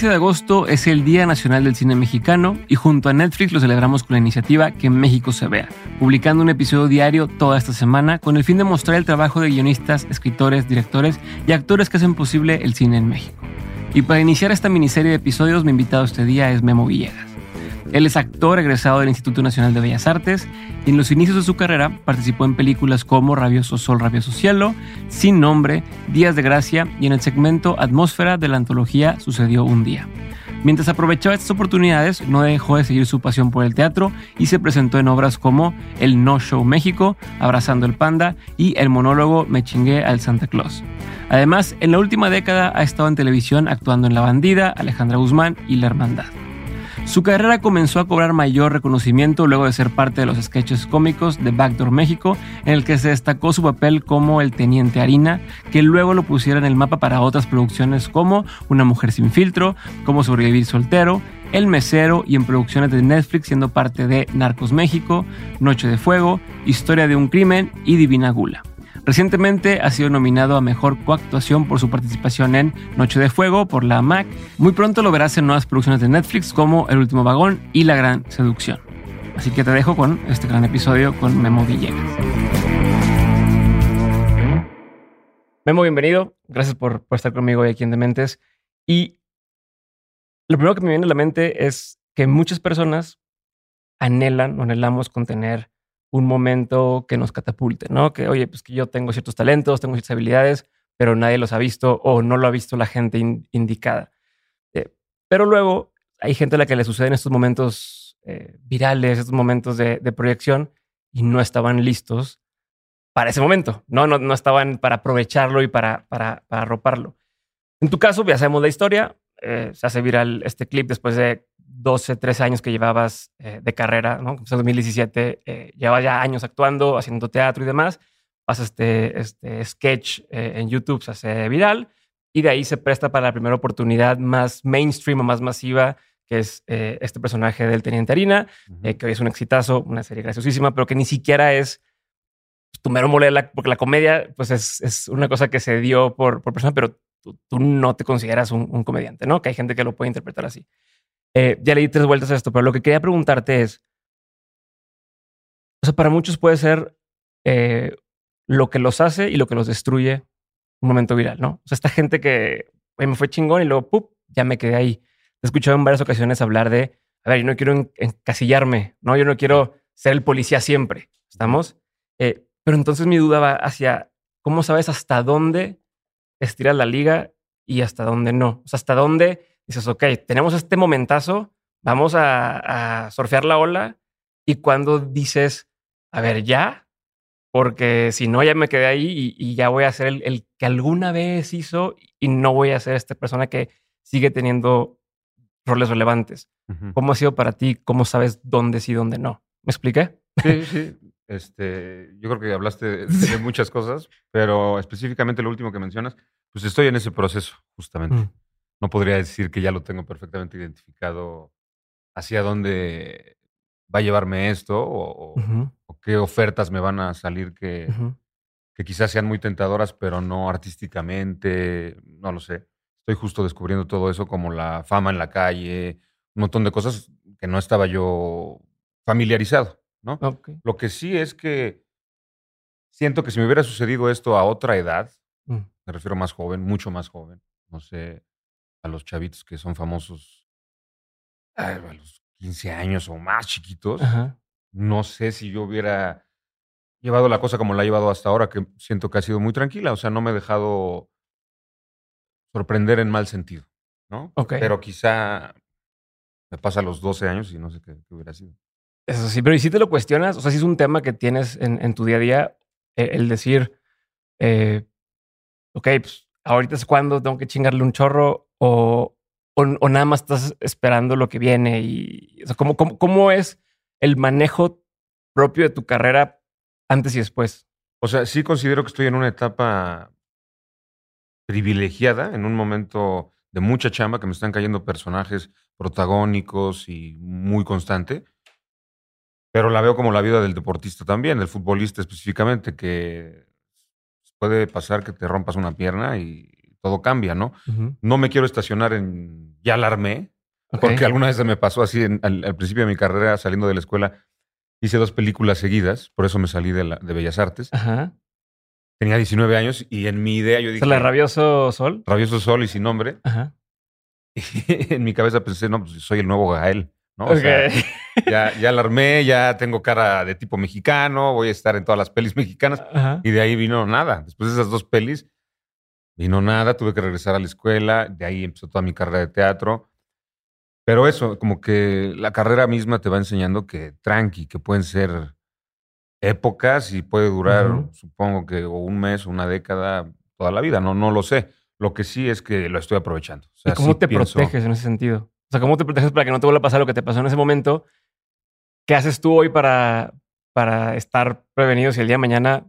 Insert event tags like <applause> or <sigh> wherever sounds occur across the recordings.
15 de agosto es el Día Nacional del Cine Mexicano y junto a Netflix lo celebramos con la iniciativa Que México se vea, publicando un episodio diario toda esta semana con el fin de mostrar el trabajo de guionistas, escritores, directores y actores que hacen posible el cine en México. Y para iniciar esta miniserie de episodios, mi invitado este día es Memo Villegas. Él es actor egresado del Instituto Nacional de Bellas Artes y en los inicios de su carrera participó en películas como Rabioso Sol, Rabioso Cielo, Sin Nombre, Días de Gracia y en el segmento Atmósfera de la antología Sucedió un Día. Mientras aprovechaba estas oportunidades, no dejó de seguir su pasión por el teatro y se presentó en obras como El No Show México, Abrazando el Panda y el monólogo Me chingué al Santa Claus. Además, en la última década ha estado en televisión actuando en La Bandida, Alejandra Guzmán y La Hermandad. Su carrera comenzó a cobrar mayor reconocimiento luego de ser parte de los sketches cómicos de Backdoor México, en el que se destacó su papel como el Teniente Harina, que luego lo pusiera en el mapa para otras producciones como Una Mujer sin Filtro, Cómo Sobrevivir Soltero, El Mesero y en producciones de Netflix siendo parte de Narcos México, Noche de Fuego, Historia de un Crimen y Divina Gula. Recientemente ha sido nominado a Mejor Coactuación por su participación en Noche de Fuego por la MAC. Muy pronto lo verás en nuevas producciones de Netflix como El Último Vagón y La Gran Seducción. Así que te dejo con este gran episodio con Memo Villegas. Memo, bienvenido. Gracias por, estar conmigo hoy aquí en Dementes. Y lo primero que me viene a la mente es que muchas personas anhelan o anhelamos con tener un momento que nos catapulte, ¿no? Que, oye, pues que yo tengo ciertos talentos, tengo ciertas habilidades, pero nadie los ha visto o no lo ha visto la gente indicada. Eh, pero luego hay gente a la que le suceden estos momentos eh, virales, estos momentos de, proyección y no estaban listos para ese momento, ¿no? No, estaban para aprovecharlo y para, para, para arroparlo. En tu caso, ya sabemos la historia, eh, se hace viral este clip después de 12, 13 años que llevabas eh, de carrera, ¿no? En 2017 eh, llevabas ya años actuando, haciendo teatro y demás. Pasa este, este sketch eh, en YouTube, se hace viral y de ahí se presta para la primera oportunidad más mainstream o más masiva, que es este personaje del Teniente Harina, que hoy es un exitazo, una serie graciosísima, pero que ni siquiera es tu mero mole, porque la comedia pues es, es, una cosa que se dio por, por persona, pero tú, no te consideras un, un comediante, ¿no? Que hay gente que lo puede interpretar así. Eh, ya le di tres vueltas a esto, pero lo que quería preguntarte es, o sea, para muchos puede ser eh, lo que los hace y lo que los destruye un momento viral, ¿no? O sea, esta gente que me fue chingón y luego, ¡pup!, ya me quedé ahí. He escuchado en varias ocasiones hablar de, a ver, yo no quiero encasillarme, ¿no? Yo no quiero ser el policía siempre, ¿estamos? Eh, pero entonces mi duda va hacia, ¿cómo sabes hasta dónde estiras la liga y hasta dónde no? O sea, hasta dónde dices, ok, tenemos este momentazo, vamos a, surfear la ola. Y cuando dices, a ver, ya, porque si no, ya me quedé ahí y, ya voy a ser el, que alguna vez hizo y no voy a ser esta persona que sigue teniendo roles relevantes. ¿Cómo ha sido para ti? ¿Cómo sabes dónde sí y dónde no? ¿Me expliqué? Sí, sí. Este, yo creo que hablaste de, <laughs> muchas cosas, pero específicamente lo último que mencionas, pues estoy en ese proceso, justamente. Mm no podría decir que ya lo tengo perfectamente identificado hacia dónde va a llevarme esto o, qué ofertas me van a salir que, que, quizás sean muy tentadoras, pero no artísticamente, no lo sé. Estoy justo descubriendo todo eso como la fama en la calle, un montón de cosas que no estaba yo familiarizado, ¿no? Lo que sí es que siento que si me hubiera sucedido esto a otra edad, mm. me refiero más joven, mucho más joven, no sé, a los chavitos que son famosos a los 15 años o más chiquitos. No sé si yo hubiera llevado la cosa como la he llevado hasta ahora, que siento que ha sido muy tranquila. O sea, no me he dejado sorprender en mal sentido, ¿no? Pero quizá me pasa a los 12 años y no sé qué, hubiera sido. Eso sí, pero ¿y si te lo cuestionas? O sea, si es un tema que tienes en, tu día a día, eh, el decir, eh, ok, pues ahorita es cuando tengo que chingarle un chorro o, o, nada más estás esperando lo que viene y o ¿cómo, cómo, es el manejo propio de tu carrera antes y después? O sea, sí considero que estoy en una etapa privilegiada, en un momento de mucha chamba, que me están cayendo personajes protagónicos y muy constante. Pero la veo como la vida del deportista también, del futbolista específicamente, que puede pasar que te rompas una pierna y todo cambia, ¿no? No me quiero estacionar en, ya alarmé, porque alguna vez se me pasó así al, principio de mi carrera, saliendo de la escuela, hice dos películas seguidas, por eso me salí de, la, de Bellas Artes. Tenía 19 años y en mi idea yo dije... ¿La Rabioso Sol? Rabioso Sol y sin nombre. Ajá. Y <laughs> en mi cabeza pensé, no, pues soy el nuevo Gael. ¿no? O sea, ya, ya alarmé, ya tengo cara de tipo mexicano, voy a estar en todas las pelis mexicanas. Y de ahí vino nada. Después de esas dos pelis, vino nada, tuve que regresar a la escuela, de ahí empezó toda mi carrera de teatro. Pero eso, como que la carrera misma te va enseñando que tranqui, que pueden ser épocas y puede durar, supongo que o un mes o una década, toda la vida, no, no lo sé. Lo que sí es que lo estoy aprovechando. ¿Y cómo te proteges en ese sentido? O sea, ¿cómo te proteges para que no te vuelva a pasar lo que te pasó en ese momento? ¿Qué haces tú hoy para, para estar prevenido si el día de mañana,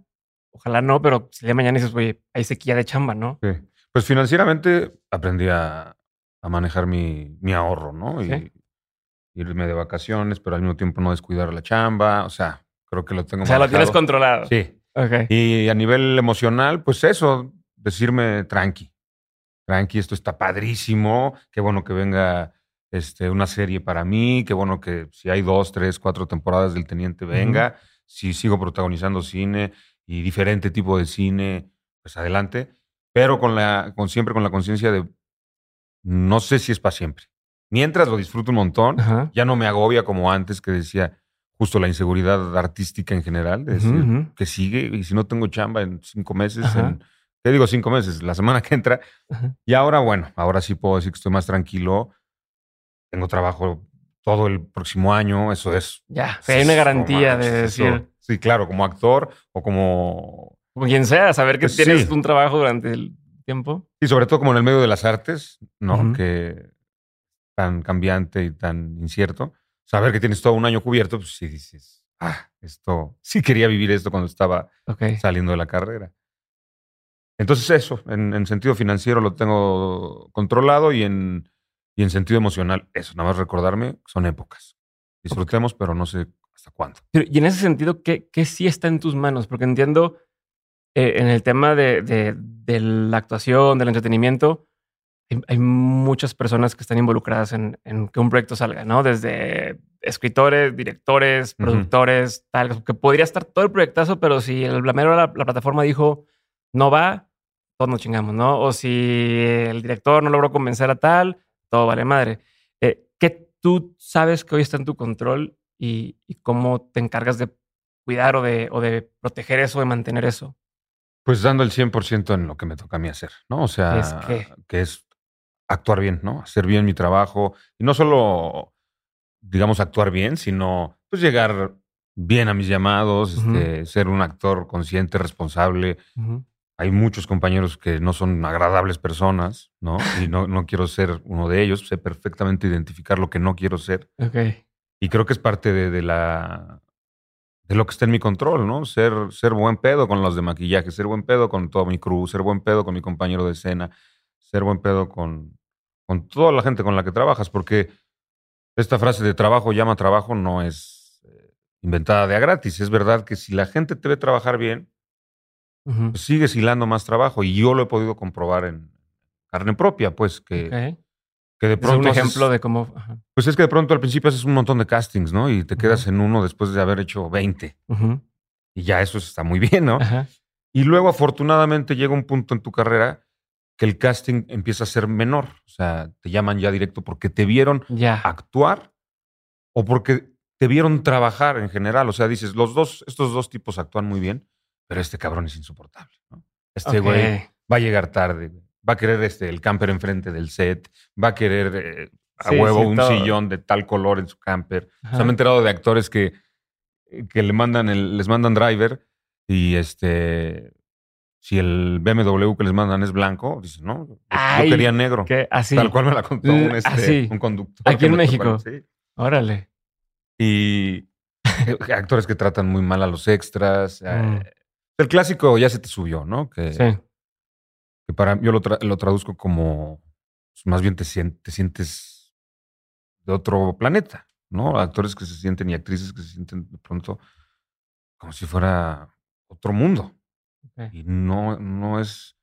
ojalá no, pero si de mañana dices, oye, hay sequía de chamba, ¿no? Sí. Pues financieramente aprendí a, manejar mi, ahorro, ¿no? Y irme de vacaciones, pero al mismo tiempo no descuidar la chamba. O sea, creo que lo tengo O sea, lo tienes controlado. Sí. Okay. Y a nivel emocional, pues eso, decirme tranqui. Tranqui, esto está padrísimo. Qué bueno que venga este, una serie para mí. Qué bueno que si hay dos, tres, cuatro temporadas del Teniente venga. Si sigo protagonizando cine y diferente tipo de cine, pues adelante. Pero con la, con, siempre con la conciencia de no sé si es para siempre. Mientras lo disfruto un montón, ya no me agobia como antes que decía justo la inseguridad artística en general, de decir que sigue y si no tengo chamba en cinco meses, en, ¿qué digo cinco meses? La semana que entra. Y ahora, bueno, ahora sí puedo decir que estoy más tranquilo. Tengo trabajo todo el próximo año, eso es. Ya, hay una garantía de decir. Sí, claro, como actor o como. Como quien sea, saber que pues tienes un trabajo durante el tiempo. Y sobre todo como en el medio de las artes, ¿no? Que tan cambiante y tan incierto. Saber que tienes todo un año cubierto, pues sí dices, ah, esto, sí quería vivir esto cuando estaba saliendo de la carrera. Entonces eso, en, sentido financiero lo tengo controlado y en, y en sentido emocional, eso, nada más recordarme, son épocas. Disfrutemos, pero no sé hasta cuándo. y en ese sentido, ¿qué, ¿qué, sí está en tus manos? Porque entiendo eh, en el tema de, de, la actuación, del entretenimiento, hay, muchas personas que están involucradas en, que un proyecto salga, ¿no? Desde escritores, directores, productores, tal, que podría estar todo el proyectazo, pero si el blamero la, la plataforma dijo no va, todos nos chingamos, ¿no? O si el director no logró convencer a tal, todo vale madre. Eh, ¿Qué tú sabes que hoy está en tu control y, y, cómo te encargas de cuidar o de, o de proteger eso, de mantener eso? Pues dando el 100% en lo que me toca a mí hacer, ¿no? O sea, que es actuar bien, ¿no? Hacer bien mi trabajo. Y no solo, digamos, actuar bien, sino pues llegar bien a mis llamados, este, ser un actor consciente, responsable. Hay muchos compañeros que no son agradables personas, ¿no? Y no, no quiero ser uno de ellos. Sé perfectamente identificar lo que no quiero ser. Okay. Y creo que es parte de, de la de lo que está en mi control, ¿no? Ser, ser buen pedo con los de maquillaje, ser buen pedo con todo mi crew, ser buen pedo con mi compañero de escena, ser buen pedo con, con toda la gente con la que trabajas, porque esta frase de trabajo llama trabajo no es eh, inventada de a gratis. Es verdad que si la gente te ve trabajar bien, pues sigues hilando más trabajo. Y yo lo he podido comprobar en carne propia, pues, que, que de pronto. ¿Es un ejemplo de cómo. Pues es que de pronto al principio haces un montón de castings, ¿no? Y te quedas en uno después de haber hecho 20. Y ya eso está muy bien, ¿no? Y luego, afortunadamente, llega un punto en tu carrera que el casting empieza a ser menor. O sea, te llaman ya directo porque te vieron actuar o porque te vieron trabajar en general. O sea, dices, los dos, estos dos tipos actúan muy bien, pero este cabrón es insoportable. ¿no? Este güey va a llegar tarde va a querer este, el camper enfrente del set, va a querer eh, a huevo un sillón de tal color en su camper. Se me he enterado de actores que, que le mandan el, les mandan driver y este si el BMW que les mandan es blanco, dicen, no, yo quería negro. Así. Tal cual me la contó un, este, un conductor. Aquí en México. Órale. Y eh, <laughs> actores que tratan muy mal a los extras. Eh, mm. El clásico ya se te subió, ¿no? Que, sí para yo lo, lo traduzco como pues, más bien te, te, sientes de otro planeta, ¿no? Actores que se sienten y actrices que se sienten de pronto como si fuera otro mundo. Y no, no es.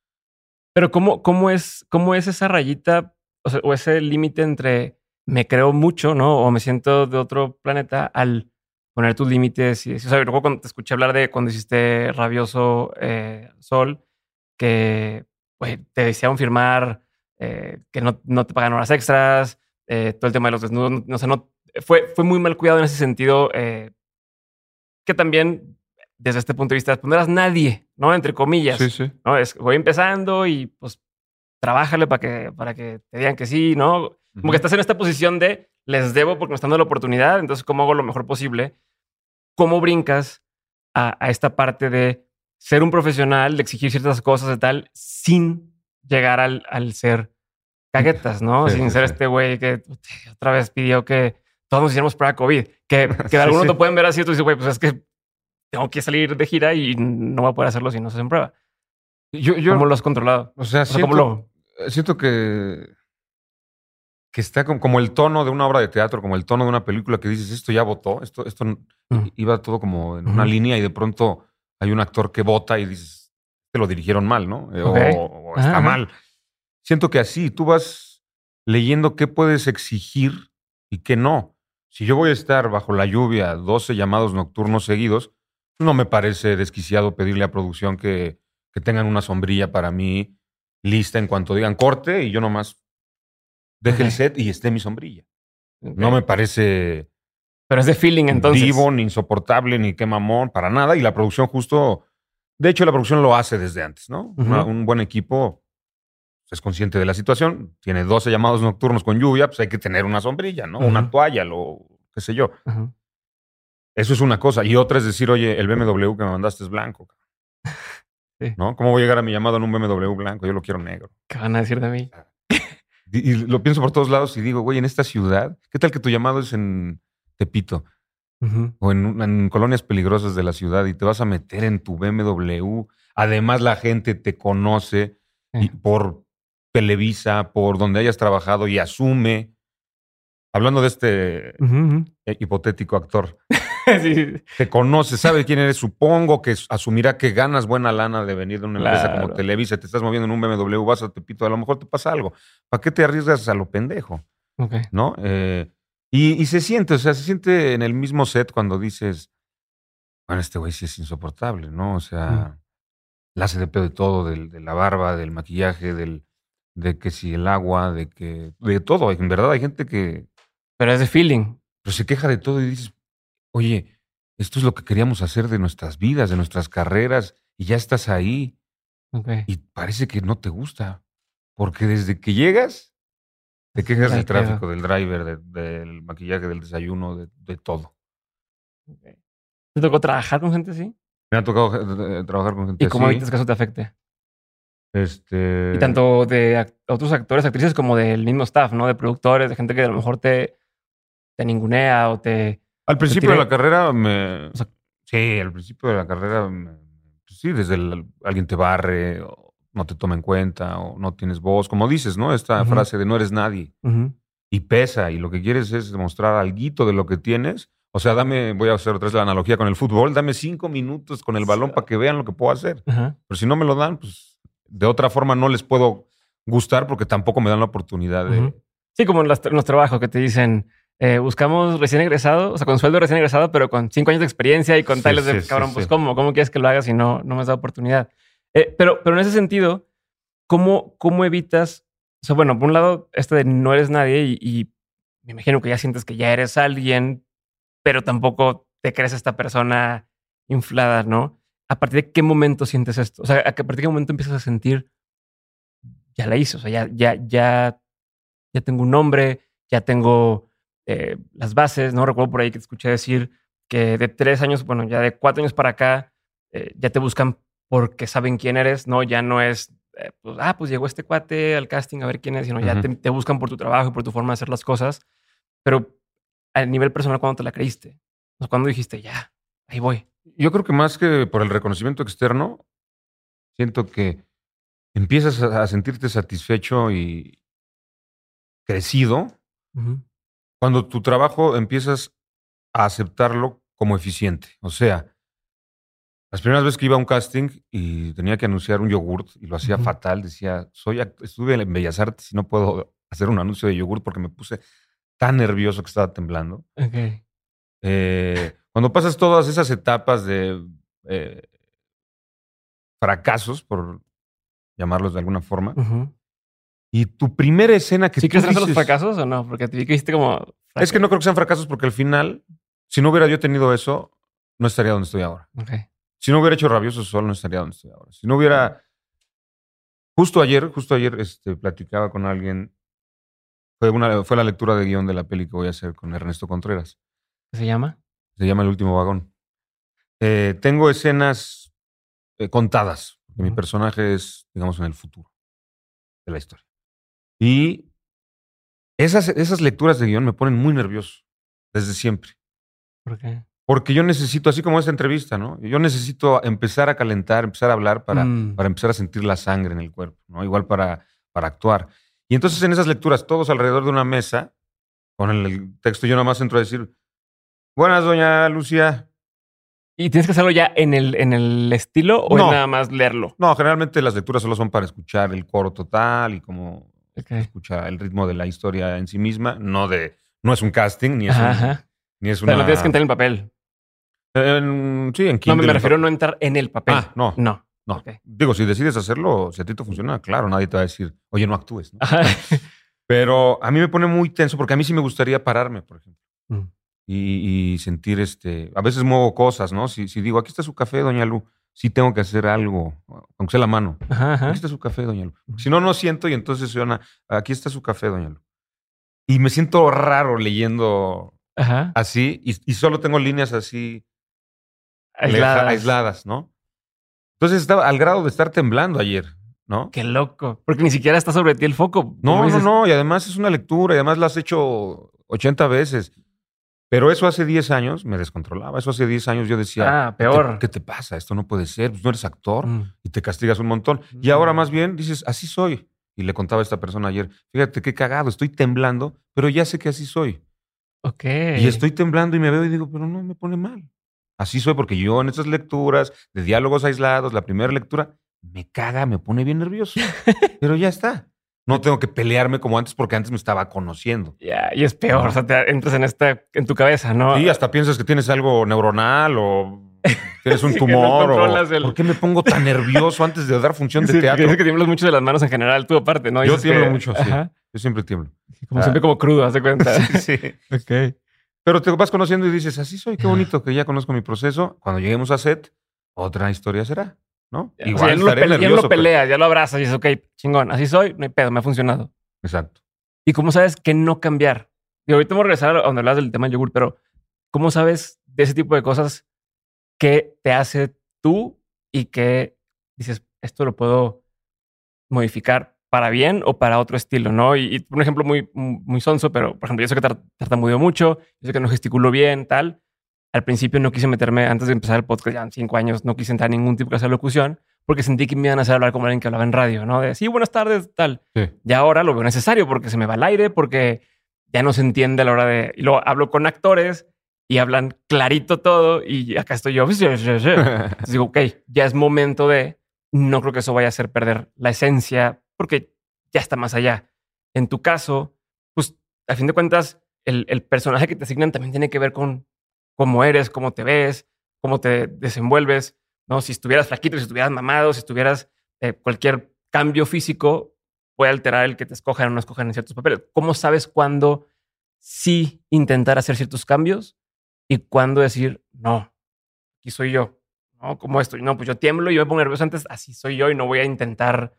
Pero ¿cómo, cómo, es, cómo es esa rayita o, sea, o ese límite entre me creo mucho, ¿no? O me siento de otro planeta al poner tus límites. Y, o sea, luego cuando te escuché hablar de cuando hiciste Rabioso eh, Sol, que pues, te deseaban firmar eh, que no, no, te pagan horas extras, eh, todo el tema de los desnudos, no, sé, no, fue, fue muy mal cuidado en ese sentido, eh, que también desde este punto de vista, pues no eras nadie, ¿no? Entre comillas. Sí, sí. ¿no? Es, voy empezando y pues trabájale para que, para que te digan que sí, ¿no? Como que estás en esta posición de les debo porque me están dando la oportunidad, entonces ¿cómo hago lo mejor posible? ¿Cómo brincas a, a esta parte de ser un profesional, de exigir ciertas cosas y tal, sin llegar al, al ser caguetas, ¿no? Sí, sin sí, ser sí. este güey que otra vez pidió que todos nos hiciéramos prueba COVID. Que, <laughs> que algunos sí. lo pueden ver así, tú dices, güey, pues es que tengo que salir de gira y no voy a poder hacerlo si no se hacen prueba. Yo, yo, ¿Cómo lo has controlado? o sea, O sea, siento, ¿cómo lo...? siento que, que está como, como el tono de una obra de teatro, como el tono de una película que dices, esto ya votó, esto, esto Mm. iba todo como en una línea y de pronto hay un actor que vota y dices, te lo dirigieron mal, ¿no? Eh. O, o está Ajá, mal. Siento que así, tú vas leyendo qué puedes exigir y qué no. Si yo voy a estar bajo la lluvia 12 llamados nocturnos seguidos, no me parece desquiciado pedirle a producción que, que tengan una sombrilla para mí lista en cuanto digan corte y yo nomás deje el set y esté mi sombrilla. No me parece Pero es de feeling entonces. vivo, ni insoportable, ni qué mamón, para nada. Y la producción justo, de hecho la producción lo hace desde antes, ¿no? Una- un buen equipo es consciente de la situación, tiene 12 llamados nocturnos con lluvia, pues hay que tener una sombrilla, ¿no? Una toalla, lo qué sé yo. Eso es una cosa. Y otra es decir, oye, el BMW que me mandaste es blanco. <laughs> Sí. ¿No? ¿Cómo voy a llegar a mi llamado en un BMW blanco? Yo lo quiero negro. ¿Qué van a decir de mí? <laughs> Y, y lo pienso por todos lados y digo, güey, en esta ciudad, ¿qué tal que tu llamado es en Tepito Ujú. o en, en colonias peligrosas de la ciudad y te vas a meter en tu BMW? Además, la gente te conoce y por Televisa, por donde hayas trabajado y asume. Hablando de este eh, hipotético actor, <laughs> Sí, te conoce, sabe quién eres, supongo que asumirá que ganas buena lana de venir de una empresa como Televisa, te estás moviendo en un BMW, vas a Tepito, a lo mejor te pasa algo. ¿Para qué te arriesgas a lo pendejo? Ok. ¿No? Eh, y, y se siente, o sea, se siente en el mismo set cuando dices, bueno, este güey sí es insoportable, ¿no? O sea, la hace de pedo de todo, de la barba, del maquillaje, del, de que si el agua, de que, de todo. En verdad hay gente que Pero es de feeling. pero se queja de todo y dices, oye, esto es lo que queríamos hacer de nuestras vidas, de nuestras carreras, y ya estás ahí y parece que no te gusta, porque desde que llegas, te quejas del tráfico, del driver, de- del maquillaje, del desayuno, de, de todo. ¿Te tocó trabajar con gente así? Me ha tocado eh, trabajar con gente ¿Y cómo evitas que eso te afecte? Este, Y tanto de otros actores, actrices, como del mismo staff, ¿no? De productores, de gente que a lo mejor te, te ningunea o te... Al principio de la carrera me... O sea- sí, al principio de la carrera, me- pues sí, desde el- alguien te barre, o no te toma en cuenta, o no tienes voz, como dices, ¿no? Esta frase de no eres nadie. Y pesa y lo que quieres es demostrar algo de lo que tienes. O sea, dame, voy a hacer otra vez la analogía con el fútbol, dame cinco minutos con el balón para que vean lo que puedo hacer. Pero si no me lo dan, pues de otra forma no les puedo gustar porque tampoco me dan la oportunidad de... Sí, como en los, en los trabajos que te dicen, eh, buscamos recién egresado, o sea, con sueldo recién egresado, pero con cinco años de experiencia y con Sí, tales de, sí, cabrón, pues. ¿cómo? ¿Cómo quieres que lo hagas si no, no me has dado oportunidad? Eh, pero, pero en ese sentido, ¿cómo, ¿cómo evitas? O sea, bueno, por un lado, este de no eres nadie y, me imagino que ya sientes que ya eres alguien, pero tampoco te crees esta persona inflada, ¿no? ¿A partir de qué momento sientes esto? O sea, ¿a qué- a partir de qué momento empiezas a sentir, ya la hice, o sea, ya, ya, ya, ya tengo un nombre, ya tengo eh, las bases, ¿no? Recuerdo por ahí que te escuché decir que de tres años, bueno, ya de cuatro años para acá, eh, ya te buscan porque saben quién eres, ¿no? Ya no es, eh, pues, ah, pues llegó este cuate al casting a ver quién es, sino ya te, te buscan por tu trabajo y por tu forma de hacer las cosas. Pero a nivel personal, ¿cuándo te la creíste? O sea, ¿Cuándo dijiste, ya, ahí voy? Yo creo que más que por el reconocimiento externo, siento que empiezas a sentirte satisfecho y crecido cuando tu trabajo empiezas a aceptarlo como eficiente. O sea, Las primeras veces que iba a un casting y tenía que anunciar un yogurt y lo hacía fatal, decía, soy estuve en Bellas Artes y no puedo hacer un anuncio de yogurt porque me puse tan nervioso que estaba temblando. Ok. Eh, cuando pasas todas esas etapas de eh, fracasos, por llamarlos de alguna forma, y tu primera escena que ¿Sí crees en eso los fracasos o no? Porque te que hiciste como... Es que no creo que sean fracasos porque al final, si no hubiera yo tenido eso, no estaría donde estoy ahora. Ok. Si no hubiera hecho Rabioso Sol, no estaría donde estoy ahora. Si no hubiera... Justo ayer, justo ayer este, platicaba con alguien, fue, una, fue la lectura de guion de la peli que voy a hacer con Ernesto Contreras. ¿Qué se llama? Se llama El último vagón. Eh, tengo escenas eh, contadas. porque Mi personaje es, digamos, en el futuro de la historia. Y esas, esas lecturas de guion me ponen muy nervioso, desde siempre. ¿Por qué? Porque yo necesito, así como esta entrevista, ¿no? Yo necesito empezar a calentar, empezar a hablar para, Mm. para empezar a sentir la sangre en el cuerpo, ¿no? Igual para, para actuar. Y entonces en esas lecturas, todos alrededor de una mesa, con el, texto, yo nada más entro a decir, buenas, doña Lucía. ¿Y tienes que hacerlo ya en el, en el estilo o No. es nada más leerlo? No, generalmente las lecturas solo son para escuchar el coro total y como Ok. escucha el ritmo de la historia en sí misma, no de, no es un casting, ni es, un- ni es una... no tienes que entrar en el papel. En- sí, en No, me, Kindle, me en refiero a no entrar en el papel. Ah, no. No. No. Digo, si decides hacerlo, si a ti te funciona, claro, nadie te va a decir, oye, no actúes. ¿no? Pero a mí me pone muy tenso porque a mí sí me gustaría pararme, por ejemplo, Mm. y, y sentir este. A veces muevo cosas, ¿no? Si, si digo, aquí está su café, doña Lu, sí tengo que hacer algo, aunque sea la mano. Ajá, ajá. Aquí está su café, doña Lu. Si no, no siento y entonces suena, aquí está su café, doña Lu. Y me siento raro leyendo Ajá. así y, y solo tengo líneas así Aisladas. aisladas, ¿no? Entonces estaba al grado de estar temblando ayer, ¿no? Qué loco. Porque ni siquiera está sobre ti el foco. No, no, no. Y además es una lectura y además la has hecho 80 veces. Pero eso hace 10 años me descontrolaba. Eso hace 10 años yo decía, Ah, ¿qué te- peor. ¿qué te, pasa? Esto no puede ser. Pues no eres actor Mm. y te castigas un montón. Y ahora Mm. más bien dices, así soy. Y le contaba a esta persona ayer, fíjate qué cagado, estoy temblando, pero ya sé que así soy. Ok. Y estoy temblando y me veo y digo, pero no me pone mal. Así soy porque yo en esas lecturas de diálogos aislados, la primera lectura, me caga, me pone bien nervioso. pero ya está. No tengo que pelearme como antes porque antes me estaba conociendo. Ya, y es peor. O sea, te entras en esta, en tu cabeza, ¿no? Sí, hasta piensas que tienes algo neuronal o <laughs> tienes un Sí, no tumor. o, el- ¿Por qué me pongo tan nervioso antes de dar función de Sí, teatro? dices que tiemblas mucho de las manos en general, tú aparte, ¿no? Yo tiemblo que- mucho, sí. Ajá. Yo siempre tiemblo. Como Ah. siempre como crudo, haz de cuenta. <laughs> sí. ok. Pero te vas conociendo y dices, así soy, qué bonito que ya conozco mi proceso. Cuando lleguemos a set, otra historia será, ¿no? O sea, ya, no lo, pele- ya nervioso, lo pero- peleas, ya lo abrazas y dices, ok, chingón, así soy, no hay pedo, me ha funcionado. Exacto. ¿Y cómo sabes que no cambiar? Y ahorita vamos a regresar a donde hablas del tema del yogur, pero ¿cómo sabes de ese tipo de cosas que te hace tú y que dices, esto lo puedo modificar para bien o para otro estilo, ¿no? Y, y un ejemplo muy, muy sonso, pero por ejemplo, yo sé que tar- tartamudeo mucho, yo sé que no gesticulo bien, tal. Al principio no quise meterme, antes de empezar el podcast, ya en cinco años, no quise entrar en ningún tipo de clase de locución porque sentí que me iban a hacer hablar como alguien que hablaba en radio, ¿no? De sí, buenas tardes, tal. Sí. Y ahora lo veo necesario porque se me va el aire, porque ya no se entiende a la hora de... Y luego hablo con actores y hablan clarito todo y acá estoy yo. <laughs> Entonces digo, ok, ya es momento de... No creo que eso vaya a hacer perder la esencia porque ya está más allá. En tu caso, pues a fin de cuentas, el, el personaje que te asignan también tiene que ver con cómo eres, cómo te ves, cómo te desenvuelves, ¿no? Si estuvieras flaquito, si estuvieras mamado, si estuvieras eh, cualquier cambio físico puede alterar el que te escojan o no escojan en ciertos papeles. ¿Cómo sabes cuándo sí intentar hacer ciertos cambios y cuándo decir, no, aquí soy yo? ¿No? ¿Cómo estoy? No, pues yo tiemblo y yo me pongo nervioso antes, así soy yo y no voy a intentar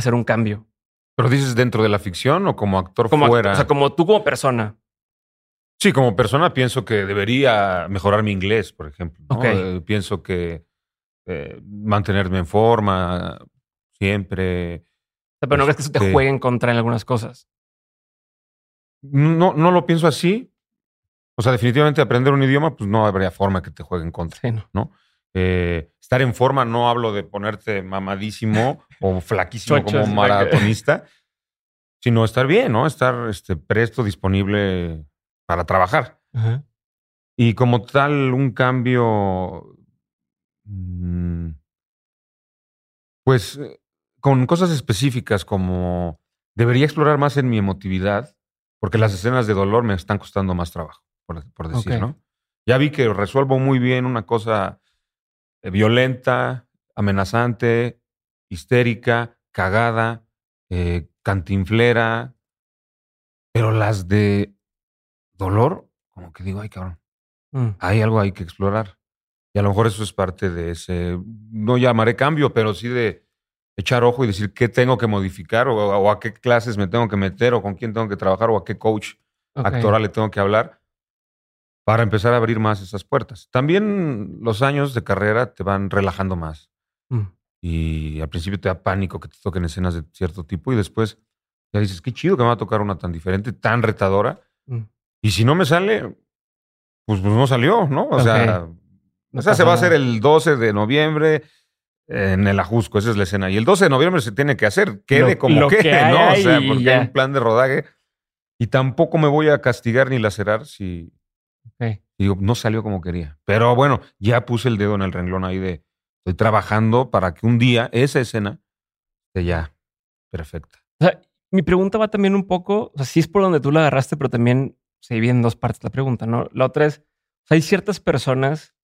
hacer un cambio. ¿Pero dices dentro de la ficción o como actor Como, act- fuera? O sea, como tú como persona. Sí, como persona pienso que debería mejorar mi inglés, por ejemplo. ¿no? Eh, pienso que eh, mantenerme en forma siempre. O sea, pero no crees que eso te Este- juegue en contra en algunas cosas. No, no lo pienso así. O sea, definitivamente aprender un idioma, pues no habría forma que te juegue en contra. Sí, no. Eh, estar en forma, no hablo de ponerte mamadísimo <laughs> o flaquísimo como maratonista, <laughs> sino estar bien, ¿no? Estar este, presto, disponible para trabajar. Ajá. Y como tal, un cambio, Mm. Pues eh, con cosas específicas como debería explorar más en mi emotividad, porque las escenas de dolor me están costando más trabajo, por, decir, ¿no? Ya vi que resuelvo muy bien una cosa violenta, amenazante, histérica, cagada, eh, cantinflera, pero las de dolor, como que digo, ay cabrón, mm. hay algo ahí que explorar. Y a lo mejor eso es parte de ese, no llamaré cambio, pero sí de echar ojo y decir qué tengo que modificar o, a qué clases me tengo que meter o con quién tengo que trabajar o a qué coach actoral le tengo que hablar para empezar a abrir más esas puertas. También los años de carrera te van relajando más. Mm. Y al principio te da pánico que te toquen escenas de cierto tipo y después ya dices, qué chido que me va a tocar una tan diferente, tan retadora. Mm. Y si no me sale, pues, pues no salió, ¿no? O sea, o sea se va a hacer el 12 de noviembre en el Ajusco, esa es la escena. Y el 12 de noviembre se tiene que hacer, quede como quede, ¿no? O sea, porque hay un plan de rodaje. Y tampoco me voy a castigar ni lacerar si digo, no salió como quería. Pero bueno, ya puse el dedo en el renglón ahí de estoy trabajando para que un día esa escena esté ya perfecta. O sea, mi pregunta va también un poco, o sea, sí es por donde tú la agarraste, pero también se divide en dos partes la pregunta, ¿no? La otra es, hay ciertas personas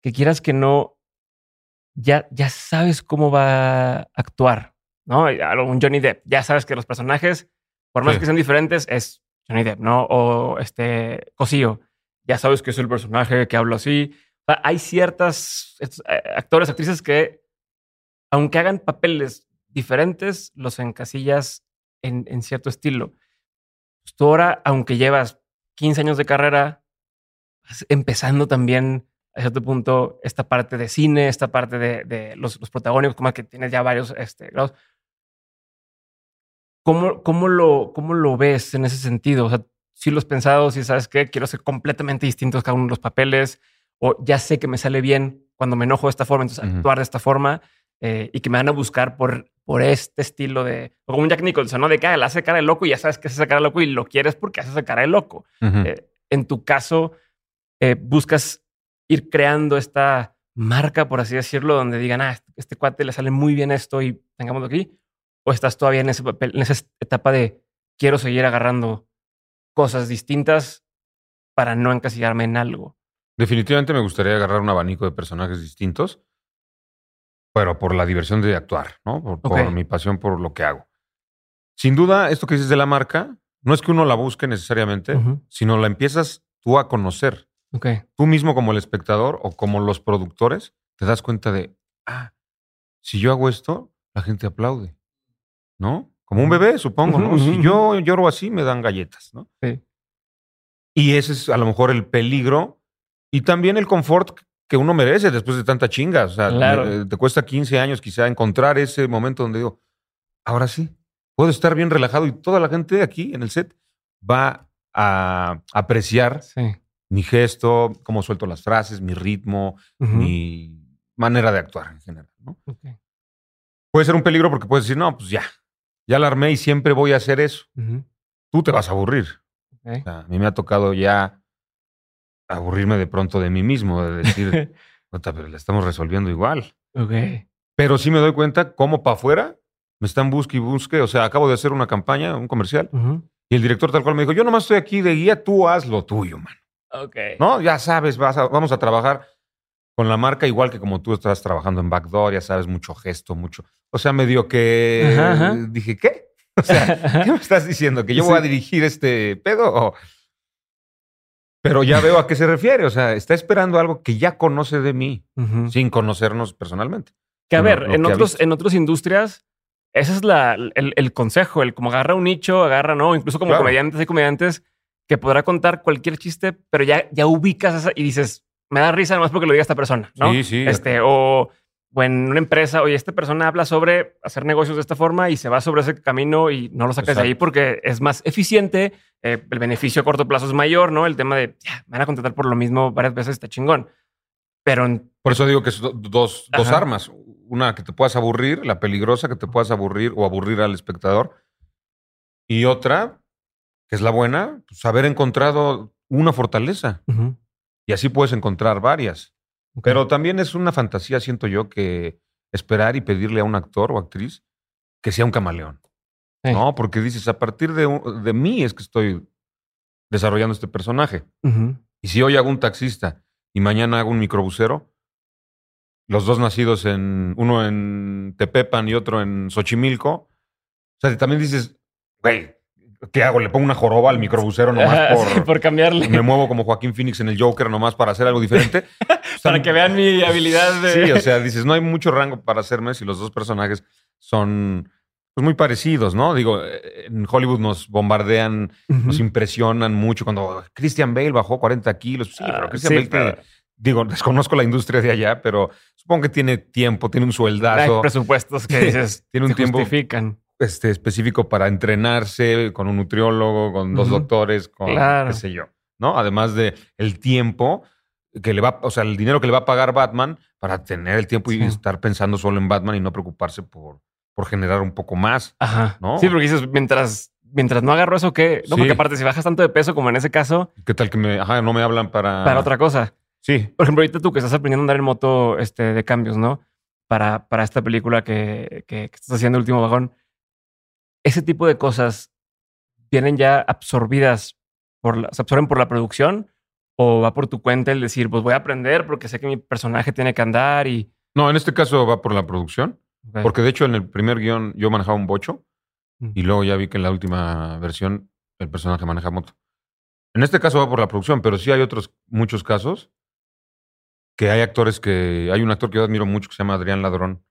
que quieras que no, ya, ya sabes cómo va a actuar, ¿no? Un Johnny Depp, ya sabes que los personajes, por más que sean diferentes, es Johnny Depp, ¿no? O este Cosío, ya sabes que es el personaje que habla así. hay ciertas eh, actores, actrices que, aunque hagan papeles diferentes, los encasillas en, cierto estilo. Pues, tú ahora, aunque llevas 15 años de carrera, empezando también a cierto punto esta parte de cine, esta parte de, los, los, protagónicos, como que tienes ya varios este, grados. ¿Cómo, cómo, lo, ¿Cómo lo ves en ese sentido? O sea, si lo has pensado, si sabes que quiero ser completamente distintos cada uno de los papeles, o ya sé que me sale bien cuando me enojo de esta forma, entonces actuar de esta forma, eh, y que me van a buscar por, por este estilo de, como un Jack Nicholson, ¿no? De que ah, él hace cara de loco y ya sabes que hace cara de loco y lo quieres porque hace esa cara de loco. Eh, en tu caso, eh, buscas ir creando esta marca, por así decirlo, donde digan, ah, este, este cuate le sale muy bien esto y tengámoslo aquí, o estás todavía en ese papel, en esa etapa de quiero seguir agarrando cosas distintas para no encasillarme en algo. Definitivamente me gustaría agarrar un abanico de personajes distintos, pero por la diversión de actuar, ¿no? Por, mi pasión por lo que hago. Sin duda, esto que dices de la marca, no es que uno la busque necesariamente, sino la empiezas tú a conocer. Tú mismo como el espectador o como los productores, te das cuenta de, ah, si yo hago esto, la gente aplaude, ¿no? Como un bebé, supongo, ¿no? Si yo lloro así, me dan galletas, ¿no? Sí. Y ese es a lo mejor el peligro y también el confort que uno merece después de tanta chinga. O sea, eh, te cuesta 15 años quizá encontrar ese momento donde digo, ahora sí, puedo estar bien relajado y toda la gente aquí en el set va a apreciar mi gesto, cómo suelto las frases, mi ritmo, mi manera de actuar en general. ¿no? Puede ser un peligro porque puedes decir, no, pues ya, ya la armé y siempre voy a hacer eso. Tú te vas a aburrir. a mí me ha tocado ya aburrirme de pronto de mí mismo, de decir, <laughs> pero la estamos resolviendo igual. Pero sí me doy cuenta cómo para afuera me están busque y busque. O sea, acabo de hacer una campaña, un comercial, y el director tal cual me dijo, yo nomás estoy aquí de guía, tú haz lo tuyo, mano. No, ya sabes, vamos a trabajar con la marca igual que como tú estás trabajando en Backdoor, ya sabes, mucho gesto, mucho. O sea, medio que dije, ¿qué? <laughs> O sea, <laughs> ¿qué me estás diciendo? ¿Que yo voy a dirigir este pedo? Pero ya veo a qué se refiere. O sea, está esperando algo que ya conoce de mí, sin conocernos personalmente. Que a ver, en, otros, en otras industrias, ese es la, el, consejo, el como agarra un nicho, agarra, ¿no? Incluso como comediantes y comediantes que podrá contar cualquier chiste, pero ya, ya ubicas esa y dices, me da risa nomás porque lo diga esta persona, ¿no? Sí, sí. Este, o, en una empresa, oye, esta persona habla sobre hacer negocios de esta forma y se va sobre ese camino y no lo sacas de ahí porque es más eficiente, eh, el beneficio a corto plazo es mayor, ¿no? El tema de, ya, me van a contratar por lo mismo varias veces, está chingón. Pero... Por eso digo que son dos, dos armas. Una que te puedas aburrir, la peligrosa que te puedas aburrir o aburrir al espectador. Y otra, que es la buena, pues haber encontrado una fortaleza. Y así puedes encontrar varias. Pero también es una fantasía, siento yo, que esperar y pedirle a un actor o actriz que sea un camaleón. No, porque dices, a partir de, de, mí es que estoy desarrollando este personaje. Y si hoy hago un taxista y mañana hago un microbusero, los dos nacidos en, uno en Tepepan y otro en Xochimilco, o sea, también dices, güey, ¿qué hago? ¿Le pongo una joroba al microbusero nomás <laughs> por, por cambiarle? Me muevo como Joaquín Phoenix en el Joker nomás para hacer algo diferente. <laughs> para que vean mi habilidad de... Sí, o sea, dices, no hay mucho rango para hacerme si los dos personajes son pues, muy parecidos, ¿no? Digo, en Hollywood nos bombardean, nos impresionan mucho cuando Christian Bale bajó 40 kilos. Sí, pero ah, Christian Bale digo, desconozco la industria de allá, pero supongo que tiene tiempo, tiene un sueldazo. Hay presupuestos que dices, <laughs> tiene un tiempo justifican. Este, específico para entrenarse con un nutriólogo, con dos doctores, con qué sé yo, ¿no? Además de el tiempo que le va, o sea, el dinero que le va a pagar Batman para tener el tiempo y estar pensando solo en Batman y no preocuparse por, por generar un poco más. Ajá. ¿no? Sí, porque dices, mientras, mientras no agarro eso, ¿qué? No, porque aparte, si bajas tanto de peso como en ese caso. ¿Qué tal que me, ajá, no me hablan para. Para otra cosa. Sí. Por ejemplo, ahorita tú que estás aprendiendo a andar en moto este, de cambios, ¿no? Para, para esta película que, que, estás haciendo, Último Vagón. Ese tipo de cosas vienen ya absorbidas por la, se absorben por la producción o va por tu cuenta el decir, pues voy a aprender porque sé que mi personaje tiene que andar y. No, en este caso va por la producción. Porque de hecho en el primer guion yo manejaba un bocho mm. y luego ya vi que en la última versión el personaje maneja moto. En este caso va por la producción, pero sí hay otros muchos casos que hay actores que. Hay un actor que yo admiro mucho que se llama Adrián Ladrón,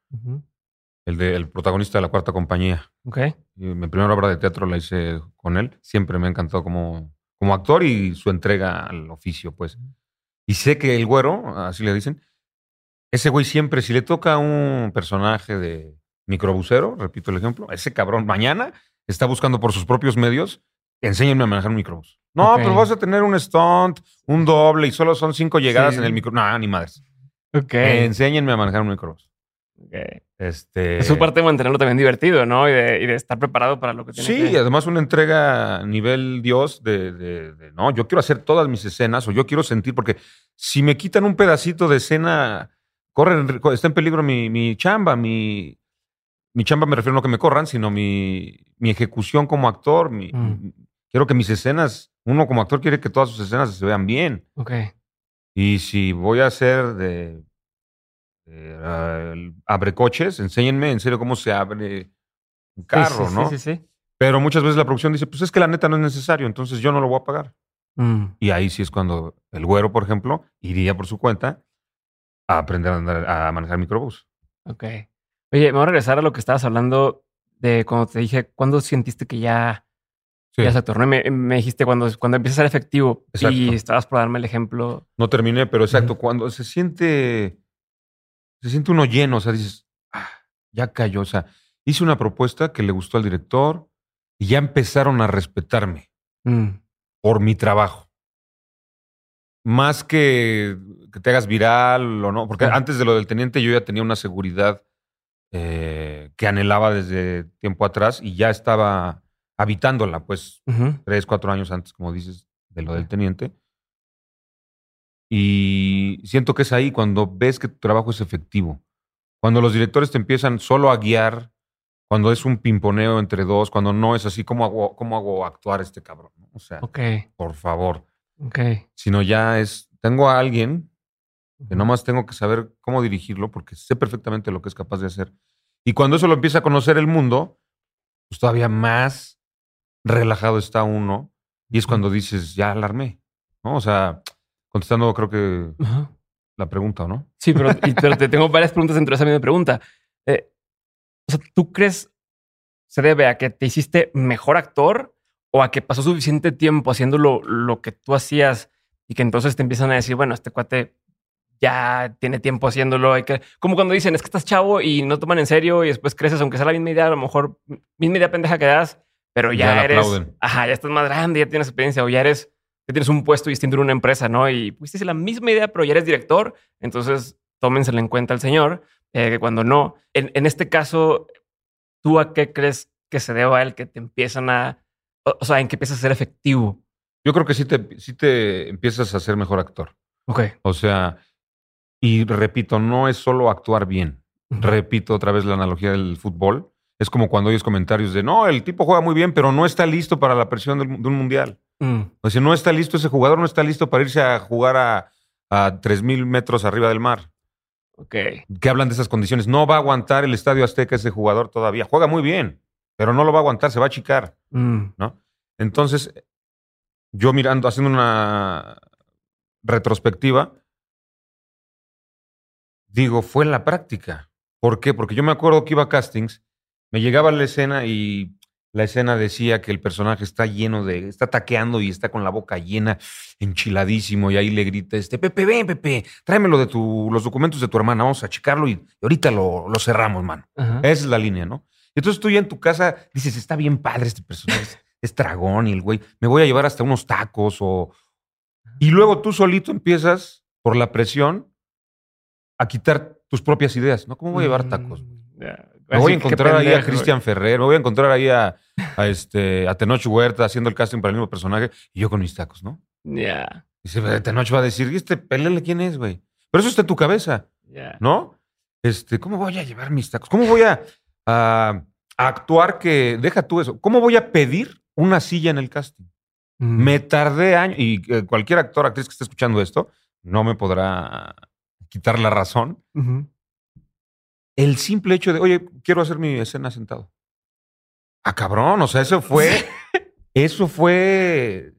el, de, el protagonista de la cuarta compañía. Ok. mi primera obra de teatro la hice con él. Siempre me ha encantado como, como actor y su entrega al oficio, pues. Y sé que el güero, así le dicen, ese güey siempre, si le toca a un personaje de microbusero, repito el ejemplo, ese cabrón mañana está buscando por sus propios medios enséñenme a manejar un microbús. No, pero vas a tener un stunt, un doble y solo son cinco llegadas en el micro. No, ni madres. Ok. enséñenme a manejar un microbús. Okay. Este... Es su parte de mantenerlo también divertido, ¿no? Y de, estar preparado para lo que tiene Sí, y además una entrega a nivel Dios de, no, yo quiero hacer todas mis escenas o yo quiero sentir, porque si me quitan un pedacito de escena, corre, está en peligro mi, mi chamba, mi, mi chamba me refiero no que me corran, sino mi, mi ejecución como actor, mi, mm quiero que mis escenas, uno como actor quiere que todas sus escenas se vean bien. Ok. Y si voy a hacer de, abre coches, enséñenme en serio cómo se abre un carro, ¿no? Sí, sí, sí. Pero muchas veces la producción dice, pues es que la neta no es necesario, entonces yo no lo voy a pagar. Mm. Y ahí sí es cuando el güero, por ejemplo, iría por su cuenta a aprender a, andar, a manejar microbús. Ok. Oye, me voy a regresar a lo que estabas hablando de cuando te dije, ¿cuándo sentiste que ya ya exacto. Me, me, dijiste cuando, cuando empieza a ser efectivo y estabas por darme el ejemplo. No terminé, pero exacto. Cuando se siente, se siente uno lleno, o sea, dices, ah, ya cayó. O sea, hice una propuesta que le gustó al director y ya empezaron a respetarme mm. por mi trabajo. Más que que te hagas viral o no, porque antes de lo del teniente yo ya tenía una seguridad eh, que anhelaba desde tiempo atrás y ya estaba habitándola, pues, tres, cuatro años antes, como dices, de lo del teniente. Y siento que es ahí cuando ves que tu trabajo es efectivo. Cuando los directores te empiezan solo a guiar, cuando es un pimponeo entre dos, cuando no es así, ¿cómo hago, cómo hago actuar este cabrón? O sea, por favor. Okay. Sino ya es, tengo a alguien que nomás tengo que saber cómo dirigirlo porque sé perfectamente lo que es capaz de hacer. Y cuando eso lo empieza a conocer el mundo, pues todavía más relajado está uno y es cuando dices, ya alarmé, ¿no? O sea, contestando creo que la pregunta, ¿no? Sí, pero, <laughs> pero te tengo varias preguntas dentro de esa misma pregunta. Eh, o sea, ¿tú crees se debe a que te hiciste mejor actor o a que pasó suficiente tiempo haciendo lo, lo que tú hacías y que entonces te empiezan a decir, bueno, este cuate ya tiene tiempo haciéndolo. Hay que, como cuando dicen, es que estás chavo y no toman en serio y después creces, aunque sea la misma idea, a lo mejor misma idea pendeja que das, pero ya, eres, ajá, ya estás más grande, ya tienes experiencia o ya eres, ya tienes un puesto distinto en una empresa, ¿no? Y pues la misma idea, pero ya eres director, entonces tómensela en cuenta al señor, eh, que cuando no, en, en, este caso, ¿tú a qué crees que se deba el que te empiezan a, o, sea, en que empiezas a ser efectivo? Yo creo que sí te, sí te empiezas a ser mejor actor. Ok. O sea, Y repito, no es solo actuar bien. Repito otra vez la analogía del fútbol. Es como cuando oyes comentarios de, no, el tipo juega muy bien, pero no está listo para la presión de un mundial. Mm. O sea, no está listo, ese jugador no está listo para irse a jugar a, a 3.000 metros arriba del mar. Ok. Que hablan de esas condiciones. No va a aguantar el Estadio Azteca ese jugador todavía. Juega muy bien, pero no lo va a aguantar, se va a achicar. Mm. ¿no? Entonces, yo mirando, haciendo una retrospectiva, digo, fue en la práctica. ¿Por qué? Porque yo me acuerdo que iba a castings, me llegaba la escena y la escena decía que el personaje está lleno de, está taqueando y está con la boca llena, enchiladísimo, y ahí le grita, este, Pepe, ven, Pepe, tráemelo de tu, los documentos de tu hermana, vamos a checarlo y, ahorita lo, cerramos, mano. Esa es la línea, ¿no? Entonces tú ya en tu casa dices, está bien padre este personaje, es, dragón y el güey, me voy a llevar hasta unos tacos o... Y luego tú solito empiezas, por la presión, a quitar tus propias ideas, ¿no? ¿Cómo voy a llevar tacos? Mm, me voy a encontrar ahí a Cristian Ferrer, me voy a encontrar ahí a, este, a Tenoch Huerta haciendo el casting para el mismo personaje y yo con mis tacos, ¿no? Ya. Dice, Tenoch va a decir, ¿y este pelele quién es, güey? Pero eso está en tu cabeza, ¿no? Este, ¿cómo voy a llevar mis tacos? ¿Cómo voy a, actuar que, deja tú eso, ¿cómo voy a pedir una silla en el casting? Mm. Me tardé años, y eh, cualquier actor, actriz que esté escuchando esto, no me podrá quitar la razón. El simple hecho de, oye, quiero hacer mi escena sentado. Ah, cabrón, o sea, eso fue, <laughs> eso fue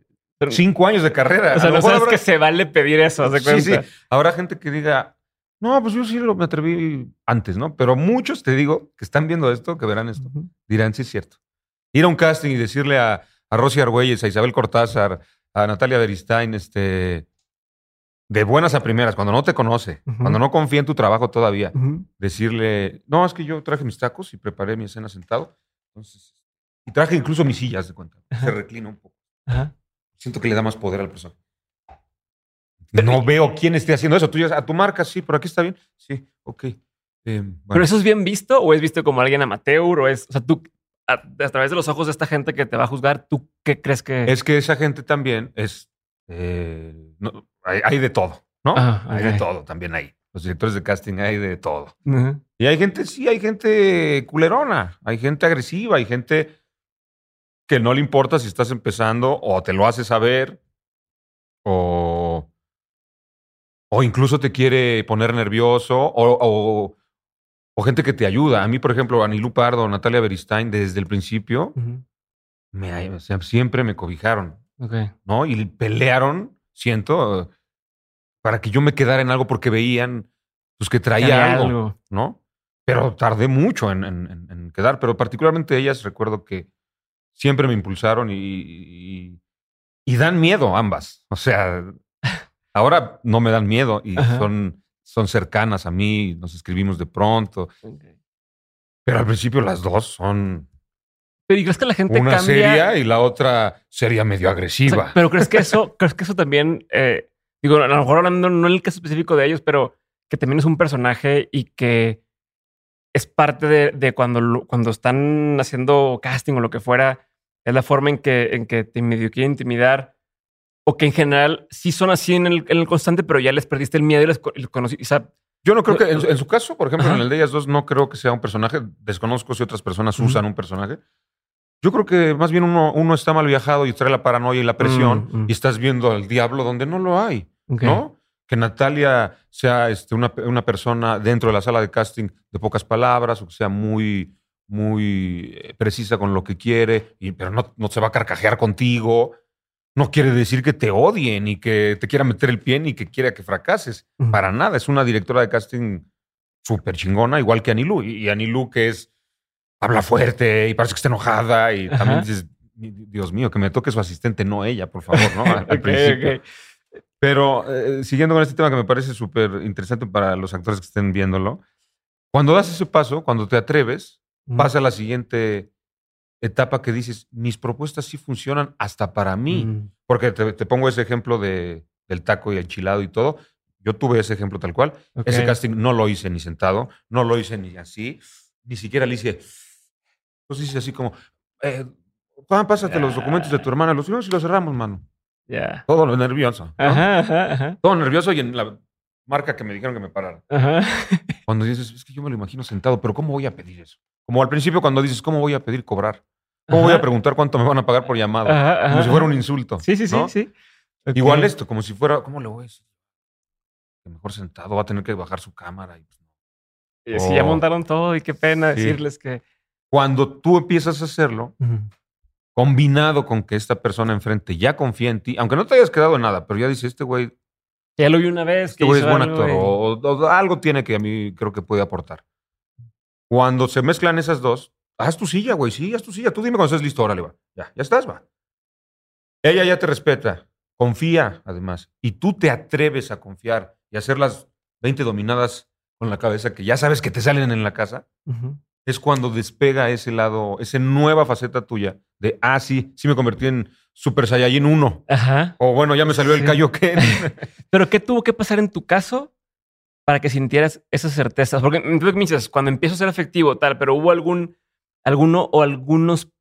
cinco años de carrera. O sea, no sabes que se vale pedir eso, ¿se Sí, sí. Habrá gente que diga, no, pues yo sí lo me atreví antes, ¿no? Pero muchos, te digo, que están viendo esto, que verán esto, dirán, sí es cierto. Ir a un casting y decirle a, a Rosy Argüelles, a Isabel Cortázar, a Natalia Beristain, este, de buenas a primeras, cuando no te conoce, cuando no confía en tu trabajo todavía, decirle, no, es que yo traje mis tacos y preparé mi escena sentado. Entonces, y traje incluso mis sillas de cuenta. Se reclina un poco. Siento que le da más poder al personaje. No veo quién esté haciendo eso. Tú ya, a tu marca, sí, pero aquí está bien. Sí, ok. Em, ¿Pero eso es bien visto o es visto como alguien amateur o es, o sea, tú, a, través de los ojos de esta gente que te va a juzgar, ¿tú qué crees que...? Es que esa gente también es, eh, hay, de todo, ¿no? Ah, hay de todo también ahí. Los directores de casting hay de todo. Y hay gente, sí, hay gente culerona, hay gente agresiva, hay gente que no le importa si estás empezando o te lo hace saber o, o incluso te quiere poner nervioso o, o, gente que te ayuda. A mí, por ejemplo, Anilú Pardo, Natalia Beristain, desde el principio, me, siempre me cobijaron. ¿No? Y pelearon, siento, para que yo me quedara en algo porque veían pues, que traía algo, ¿no? Pero tardé mucho en, quedar, pero particularmente ellas recuerdo que siempre me impulsaron y, y, dan miedo ambas. O sea, ahora no me dan miedo y son, son cercanas a mí, nos escribimos de pronto. Pero al principio las dos son pero ¿y crees que la gente Una seria y la otra sería medio agresiva. pero crees que eso, <laughs> crees que eso también, eh, digo, a lo mejor hablando no en el caso específico de ellos, pero que también es un personaje y que es parte de, cuando, cuando están haciendo casting o lo que fuera, es la forma en que, en que te medio quiere intimidar o que en general sí son así en el, constante, pero ya les perdiste el miedo y les, conocí. yo no creo que en, su caso, por ejemplo, en el de ellas dos, no creo que sea un personaje. Desconozco si otras personas usan un personaje. Yo creo que más bien uno, uno está mal viajado y trae la paranoia y la presión mm, mm. y estás viendo al diablo donde no lo hay, ¿no? Que Natalia sea este, una, una, persona dentro de la sala de casting de pocas palabras o que sea muy, muy eh, precisa con lo que quiere, y, pero no, no se va a carcajear contigo. No quiere decir que te odie ni que te quiera meter el pie ni que quiera que fracases. Para nada. Es una directora de casting súper chingona, igual que Anilú. Y, y Anilú, que es habla fuerte y parece que está enojada y también dices, Dios mío, que me toque su asistente, no ella, por favor, ¿no? <laughs> Al principio. Pero eh, siguiendo con este tema que me parece súper interesante para los actores que estén viéndolo, cuando das ese paso, cuando te atreves, pasa a la siguiente etapa que dices, mis propuestas sí funcionan hasta para mí. Porque te, pongo ese ejemplo de, del taco y enchilado y todo. Yo tuve ese ejemplo tal cual. Ese casting no lo hice ni sentado, no lo hice ni así, ni siquiera le hice entonces dice así como, eh, Juan, pásate los documentos de tu hermana, los subimos y los cerramos, mano. Ya. Todo lo nervioso. Ajá, ajá, ajá. Todo nervioso y en la marca que me dijeron que me parara. Ajá. Cuando dices, es que yo me lo imagino sentado, pero ¿cómo voy a pedir eso? Como al principio cuando dices, ¿cómo voy a pedir cobrar? ¿Cómo voy a preguntar cuánto me van a pagar por llamada? como si fuera un insulto. Sí, sí, sí, sí. Igual esto, como si fuera, ¿cómo le voy a decir? Que mejor sentado va a tener que bajar su cámara. Y, pues, si ya montaron todo y qué pena decirles que... Cuando tú empiezas a hacerlo, combinado con que esta persona enfrente ya confía en ti, aunque no te hayas quedado en nada, pero ya dice, este güey... Ya lo vi una vez. Este güey es buen actor o, algo tiene que a mí creo que puede aportar. Cuando se mezclan esas dos, haz tu silla, güey, sí, haz tu silla. Tú dime cuando estés listo, órale, va. Ya, ya estás, va. Ella ya te respeta, confía, además, y tú te atreves a confiar y hacer las 20 dominadas con la cabeza que ya sabes que te salen en la casa, es cuando despega ese lado, esa nueva faceta tuya de, ah, sí, sí me convertí en Super Saiyajin 1. Ajá. O bueno, ya me salió el Kaioken. <laughs> Pero ¿qué tuvo que pasar en tu caso para que sintieras esas certezas? Porque entonces me dices, cuando empiezo a ser efectivo, tal, pero hubo algún, alguno o algunos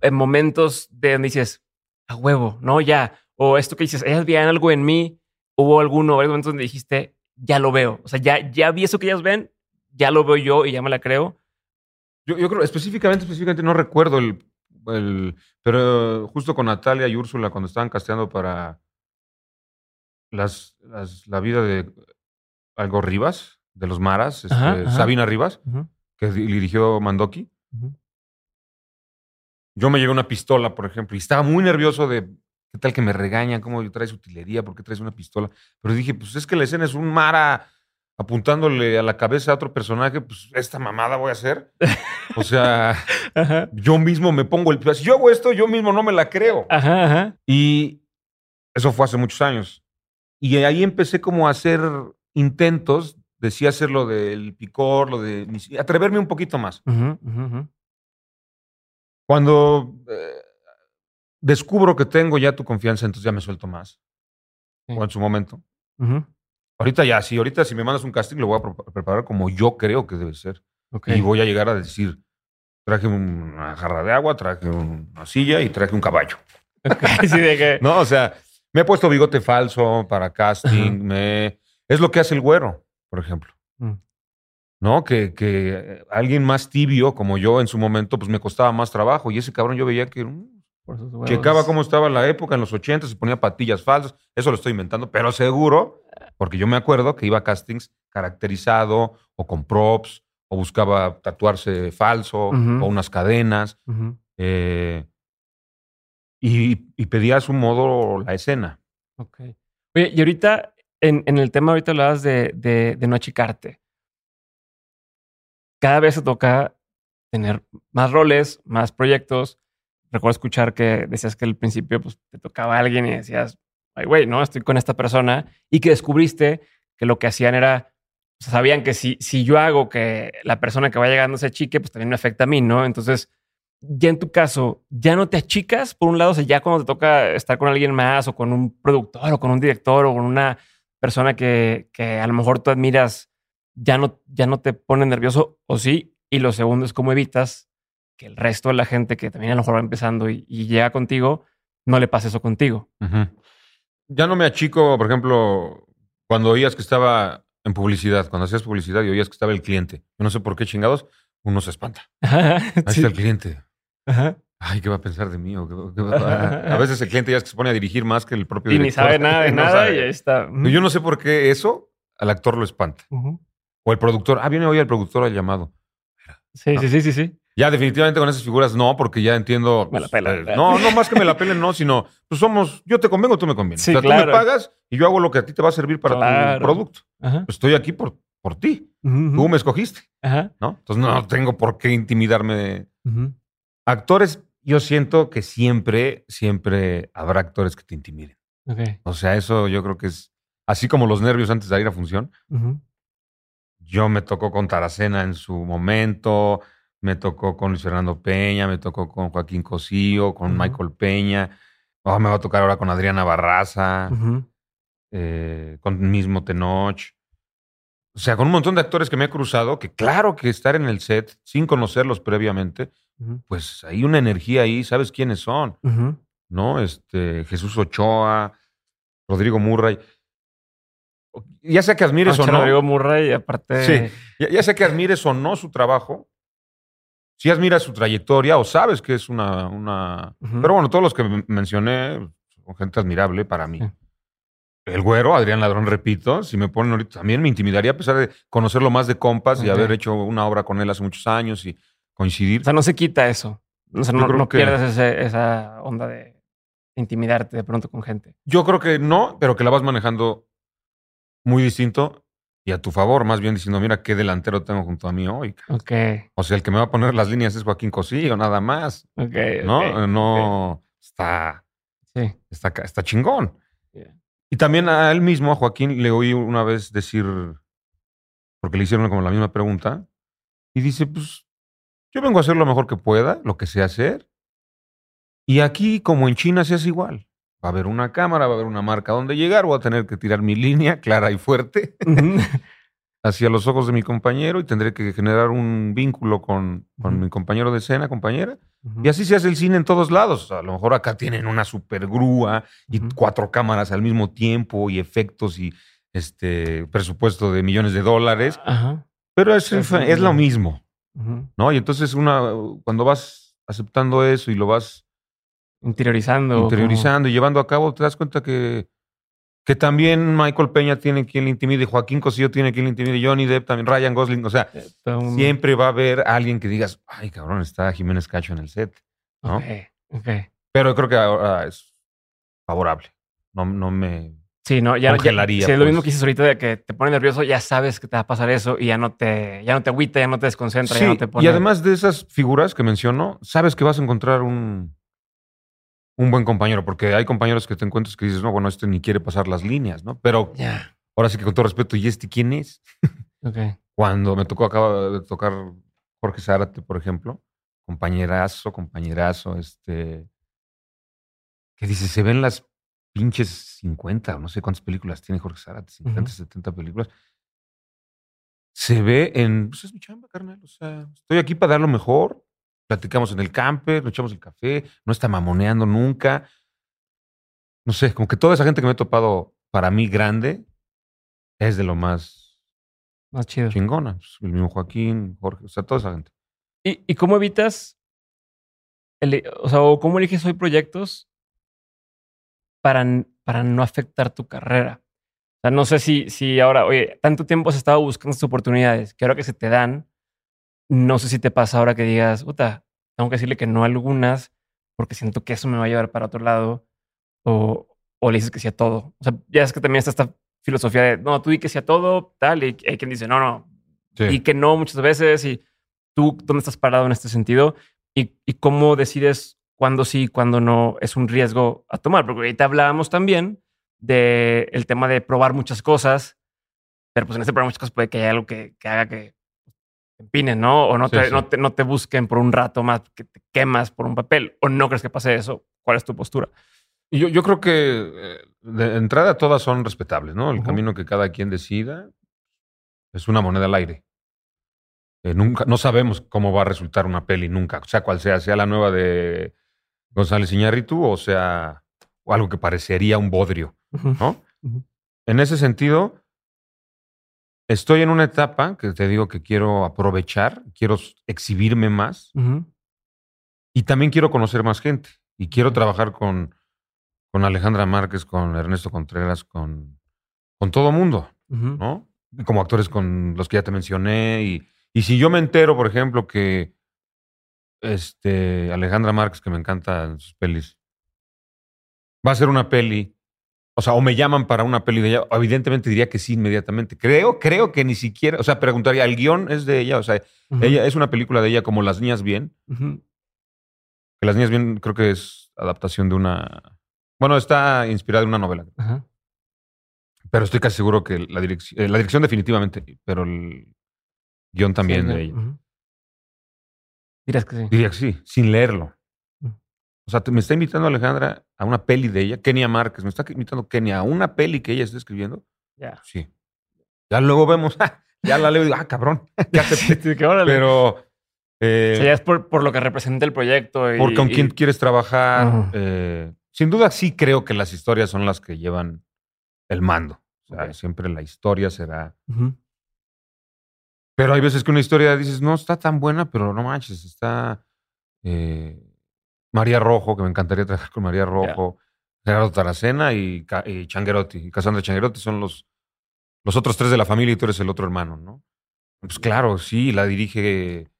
eh, momentos de donde dices, a huevo, no, ya. O esto que dices, ellas veían algo en mí. Hubo alguno o momentos donde dijiste, ya lo veo. O sea, ya, ya vi eso que ellas ven, ya lo veo yo y ya me la creo. Yo, yo creo, específicamente, específicamente no recuerdo el, el, pero justo con Natalia y Úrsula cuando estaban casteando para las, las, la vida de algo Rivas, de los Maras, este, Sabina Rivas, que dirigió Mandoki. Yo me llevé una pistola, por ejemplo, y estaba muy nervioso de qué tal que me regañan, cómo traes utilería, por qué traes una pistola. Pero dije, pues es que la escena es un Mara apuntándole a la cabeza a otro personaje, pues esta mamada voy a hacer. O sea, <laughs> yo mismo me pongo el... Si yo hago esto, yo mismo no me la creo. Y eso fue hace muchos años. Y ahí empecé como a hacer intentos, decía hacer lo del picor, lo de... atreverme un poquito más. Cuando eh, descubro que tengo ya tu confianza, entonces ya me suelto más. O en su momento. Ahorita ya, sí, ahorita si me mandas un casting lo voy a preparar como yo creo que debe ser. Y voy a llegar a decir, traje una jarra de agua, traje una silla y traje un caballo. <laughs> <laughs> no, o sea, me he puesto bigote falso para casting, me... es lo que hace el güero, por ejemplo. Mm. ¿No? Que, que alguien más tibio como yo en su momento, pues me costaba más trabajo. Y ese cabrón yo veía que... Checaba cómo estaba la época en los 80, se ponía patillas falsas. Eso lo estoy inventando, pero seguro porque yo me acuerdo que iba a castings caracterizado o con props o buscaba tatuarse falso o unas cadenas. Eh, y, pedía a su modo la escena. Ok. Oye, y ahorita, en, el tema, ahorita hablabas de, de, de no achicarte. Cada vez se toca tener más roles, más proyectos. Recuerdo escuchar que decías que al principio pues, te tocaba a alguien y decías, ay, güey, ¿no? Estoy con esta persona y que descubriste que lo que hacían era, sabían que si, si yo hago que la persona que va llegando se achique, pues también me afecta a mí, ¿no? Entonces, ya en tu caso, ya no te achicas, por un lado, o sea, ya cuando te toca estar con alguien más o con un productor o con un director o con una persona que, que a lo mejor tú admiras, ya no, ya no te pone nervioso o sí. Y lo segundo es cómo evitas que el resto de la gente que también a lo mejor va empezando y, llega contigo, no le pase eso contigo ya no me achico, por ejemplo, cuando oías que estaba en publicidad, cuando hacías publicidad y oías que estaba el cliente. Yo no sé por qué chingados, uno se espanta. <laughs> Ahí está el cliente. Ay, ¿qué va a pensar de mí? <laughs> A veces el cliente ya es que se pone a dirigir más que el propio director. Y ni sabe nada de <laughs> nada y ahí está. Yo no sé por qué eso al actor lo espanta. O el productor. Ah, viene hoy el productor al llamado. Sí, sí, sí, sí, sí. Ya definitivamente con esas figuras no, porque ya entiendo. Me la pelen. Eh, no, no más que me la pelen, no, sino pues somos, yo te convengo, tú me convienes. o sea, tú me pagas y yo hago lo que a ti te va a servir para tu producto. Pues estoy aquí por, por ti. Tú me escogiste. ¿no? Entonces no tengo por qué intimidarme. Actores, yo siento que siempre, siempre habrá actores que te intimiden. O sea, eso yo creo que es así como los nervios antes de ir a función. Yo me tocó con Taracena en su momento me tocó con Luis Fernando Peña, me tocó con Joaquín Cosío, con Michael Peña, oh, me va a tocar ahora con Adriana Barraza, eh, con mismo Tenoch. O sea, con un montón de actores que me he cruzado, que claro que estar en el set sin conocerlos previamente, pues hay una energía ahí, sabes quiénes son, ¿no? Este, Jesús Ochoa, Rodrigo Murray. ya sea que admires o no. Rodrigo Murray, aparte. Sí, ya, ya sea que admires o no su trabajo, si admiras su trayectoria o sabes que es una. una... Pero bueno, todos los que mencioné son gente admirable para mí. El güero, Adrián Ladrón, repito, si me ponen ahorita, también me intimidaría a pesar de conocerlo más de compas y haber hecho una obra con él hace muchos años y coincidir. O sea, no se quita eso. O sea, no, que- ese- esa onda de intimidarte de pronto con gente. Yo creo que no, pero que la vas manejando muy distinto y a tu favor, más bien diciendo, mira qué delantero tengo junto a mí hoy. Ok, O sea, el que me va a poner las líneas es Joaquín Cosillo, nada más. ok. ¿No? no está, Sí. está, está chingón. Yeah. Y también a él mismo, a Joaquín, le oí una vez decir, porque le hicieron como la misma pregunta, y dice, pues, yo vengo a hacer lo mejor que pueda, lo que sé hacer, y aquí, como en China, se hace igual. Va a haber una cámara, va a haber una marca donde llegar, voy a tener que tirar mi <laughs> línea clara y fuerte <laughs> hacia los ojos de mi compañero y tendré que generar un vínculo con, con mi compañero de escena, compañera. Y así se hace el cine en todos lados. O sea, a lo mejor acá tienen una super grúa y cuatro cámaras al mismo tiempo y efectos y este presupuesto de millones de dólares. Pero es, Es es lo mismo. ¿no? Y entonces una, cuando vas aceptando eso y lo vas Interiorizando. interiorizando y llevando a cabo, te das cuenta que, que también Michael Peña tiene quien le intimide, Joaquín Cosío tiene quien le intimide, Johnny Depp también, Ryan Gosling. O sea, eh, siempre va a haber alguien que digas, ay, cabrón, está Jiménez Cacho en el set. ¿no? Ok, ok. Pero creo que ahora es favorable. No, no me. Sí, no, ya, ya sí, es lo pues. mismo que dices ahorita de que te pone nervioso, ya sabes que te va a pasar eso y ya no te, ya no te agüita, ya no te desconcentra, Sí, ya no te pone. y además de esas figuras que menciono, sabes que vas a encontrar un, un buen compañero, porque hay compañeros que te encuentras que dices, no, bueno, este ni quiere pasar las líneas, ¿no? Pero ahora sí que con todo respeto, ¿y este quién es? <laughs> Ok. Cuando me tocó, acaba de tocar Jorge Zárate, por ejemplo, compañerazo, compañerazo, este. Que dice, se ven las pinches 50 o no sé cuántas películas tiene Jorge Zárate, 50, Ujú. 70 películas. Se ve en. Pues es mi chamba, carnal. O sea, estoy aquí para dar lo mejor. Platicamos en el camper, nos echamos el café, no está mamoneando nunca. No sé, como que toda esa gente que me he topado para mí grande es de lo más Más chido. chingona. Pues, El mismo Joaquín, Jorge, o sea, toda esa gente. ¿Y, y cómo evitas, el- o sea, o cómo eliges hoy proyectos para, para no afectar tu carrera? O sea, no sé si, si ahora, oye, tanto tiempo has estado buscando estas oportunidades que ahora que se te dan, no sé si te pasa ahora que digas, puta, tengo que decirle que no a algunas porque siento que eso me va a llevar para otro lado o, o le dices que sí a todo. O sea, ya es que también está esta filosofía de, no, tú di que sí a todo, tal, y hay quien dice, no, no, y que no muchas veces. Y tú, ¿dónde estás parado en este sentido? Y, y cómo decides cuándo sí, cuándo no es un riesgo a tomar. Porque ahorita hablábamos también del el tema de probar muchas cosas, pero pues en este probar muchas cosas puede que haya algo que, que haga que te empinen, ¿no? O no, Sí, te, sí. No, te, no te busquen por un rato más, que te quemas por un papel. ¿O no crees que pase eso? ¿Cuál es tu postura? Yo, yo creo que eh, de entrada todas son respetables, ¿no? El camino que cada quien decida es una moneda al aire. Eh, nunca, no sabemos cómo va a resultar una peli, nunca. Sea cual sea, sea la nueva de González Iñárritu o sea o algo que parecería un bodrio, ¿no? En ese sentido, estoy en una etapa que te digo que quiero aprovechar, quiero exhibirme más y también quiero conocer más gente. Y quiero trabajar con, con Alejandra Márquez, con Ernesto Contreras, con, con todo mundo, Ujú. ¿no? Como actores con los que ya te mencioné. Y, y si yo me entero, por ejemplo, que este, Alejandra Márquez, que me encanta en sus pelis, va a hacer una peli, o sea, o me llaman para una peli de ella, evidentemente diría que sí inmediatamente. Creo, creo que ni siquiera, o sea, preguntaría, ¿el guion es de ella? O sea, ella es una película de ella como Las Niñas Bien, que Las Niñas Bien creo que es adaptación de una... Bueno, está inspirada en una novela, pero estoy casi seguro que la dirección, eh, la dirección definitivamente, pero el guion también Sí, de ella. Dirás que sí. Diría que sí, sin leerlo. O sea, te- me está invitando Alejandra a una peli de ella, Kenia Márquez, me está invitando Kenia a una peli que ella está escribiendo. Ya. Sí. Ya luego vemos, <laughs> ya la leo y digo, ah, cabrón, ya acepté. <laughs> Sí, que. Pero... eh, O sea, ya es por, por lo que representa el proyecto. Y, por con y- quién quieres trabajar. Eh, sin duda sí creo que las historias son las que llevan el mando. O sea, siempre la historia será. Pero hay veces que una historia dices, no está tan buena, pero no manches, está eh, María Rojo, que me encantaría trabajar con María Rojo, Gerardo Taracena y, y Changuerotti. Y Cassandra Changuerotti son los, los otros tres de la familia y tú eres el otro hermano, ¿no? Pues claro, sí, la dirige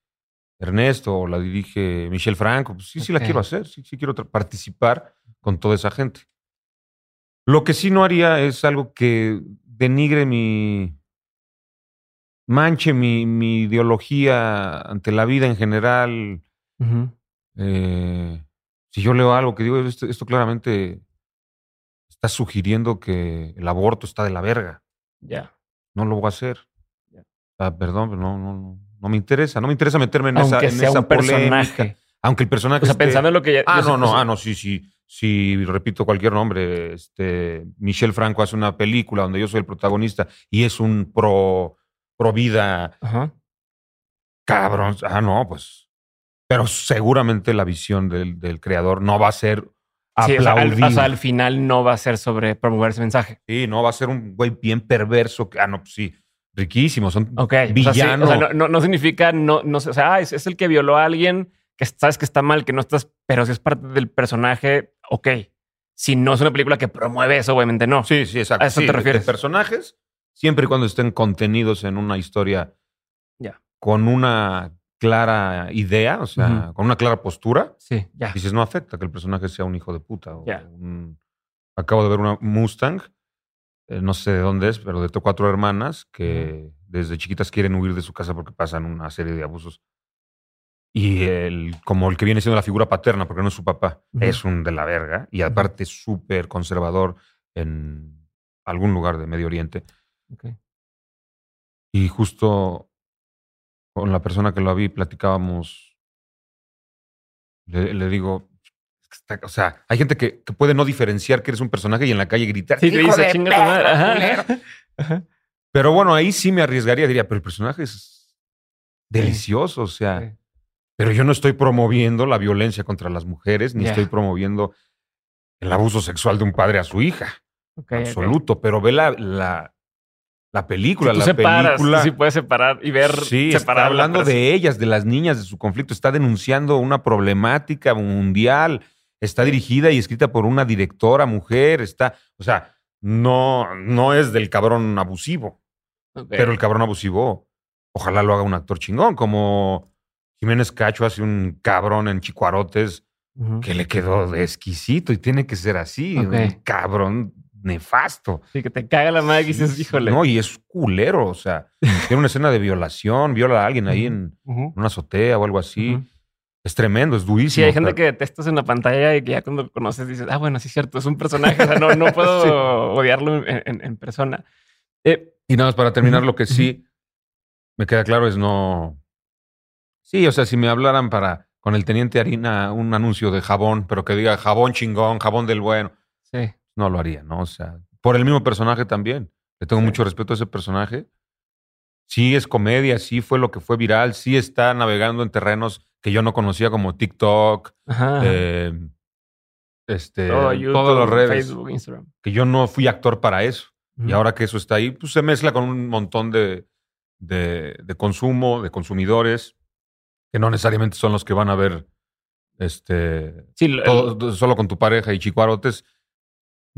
Ernesto o la dirige Michelle Franco. Pues sí, sí la quiero hacer, sí, sí quiero participar con toda esa gente. Lo que sí no haría es algo que denigre mi. manche mi, mi ideología ante la vida en general. Eh, si yo leo algo que digo, esto, esto claramente está sugiriendo que el aborto está de la verga. Ya. No lo voy a hacer. Ah, perdón, pero no, no, no, no me interesa. No me interesa meterme en esa, Aunque en sea esa un polémica. personaje. Aunque el personaje O sea, esté- pensando en lo que ya. Ah, no, no, sea, ah, no, sí, sí. Si repito cualquier nombre, este, Michelle Franco hace una película donde yo soy el protagonista y es un pro, pro vida Ajá. cabrón. Ah, no, pues. Pero seguramente la visión del, del creador no va a ser Sí, o sea, al, o sea, al final no va a ser sobre promover ese mensaje. Sí, no va a ser un güey bien perverso. Ah, no, pues sí. Riquísimo. Son Ok. O sea, sí, villano. o sea, no, no- no significa, no, no, sé, o sea, ah, es, es el que violó a alguien que sabes que está mal, que no estás, pero si es parte del personaje, ok. Si no es una película que promueve eso, obviamente no. Sí, sí, exacto. ¿A eso Sí, te refieres? De personajes, siempre y cuando estén contenidos en una historia Ya. con una clara idea, o sea, con una clara postura, Sí, ya. dices, no afecta que el personaje sea un hijo de puta. o Ya. un- Acabo de ver una Mustang, eh, no sé de dónde es, pero de cuatro hermanas que desde chiquitas quieren huir de su casa porque pasan una serie de abusos. Y el, como el que viene siendo la figura paterna, porque no es su papá, es un de la verga. Y aparte súper conservador en algún lugar de Medio Oriente. Ok. Y justo con la persona que lo vi platicábamos, le, le digo, está- o sea, hay gente que, que puede no diferenciar que eres un personaje y en la calle gritar. Sí, te "Hijo dice, de chinga tu madre". perra, Ajá. culero". <laughs> Ajá. Pero bueno, ahí sí me arriesgaría, diría, pero el personaje es delicioso, o sea, Sí. pero yo no estoy promoviendo la violencia contra las mujeres, ni estoy promoviendo el abuso sexual de un padre a su hija. Ok, ok. absoluto, pero ve la, la, la película, Si tú la separas, película. sí puedes separar y ver. Sí, está la hablando de ellas, de las niñas, de su conflicto. Está denunciando una problemática mundial. Está dirigida y escrita por una directora mujer. Está, o sea, no, no es del cabrón abusivo, pero el cabrón abusivo, ojalá lo haga un actor chingón, como Jiménez Cacho hace un cabrón en Chicuarotes que le quedó de exquisito y tiene que ser así, un cabrón nefasto. Sí, que te caga la madre y dices, híjole. No, y es culero, o sea, <laughs> tiene una escena de violación, viola a alguien ahí en Ujú. una azotea o algo así. Es tremendo, es durísimo. Sí, hay gente pero- que detestas en la pantalla y que ya cuando lo conoces dices, ah, bueno, sí es cierto, es un personaje. O sea, no, no <laughs> puedo Sí. odiarlo en, en- en persona. Eh, Y nada más para terminar, lo que sí me queda claro es no. Sí, o sea, si me hablaran para con el teniente Harina un anuncio de jabón, pero que diga jabón chingón, jabón del bueno, sí. No lo haría, ¿no? O sea, por el mismo personaje también. Le tengo Sí. mucho respeto a ese personaje. Sí es comedia, sí fue lo que fue viral, sí está navegando en terrenos que yo no conocía como TikTok, eh, este, Todo YouTube, todas las redes. Facebook, Instagram. Que yo no fui actor para eso. Y ahora que eso está ahí, pues se mezcla con un montón de, de, de consumo, de consumidores, que no necesariamente son los que van a ver este, Sí, solo con tu pareja y chicuarotes.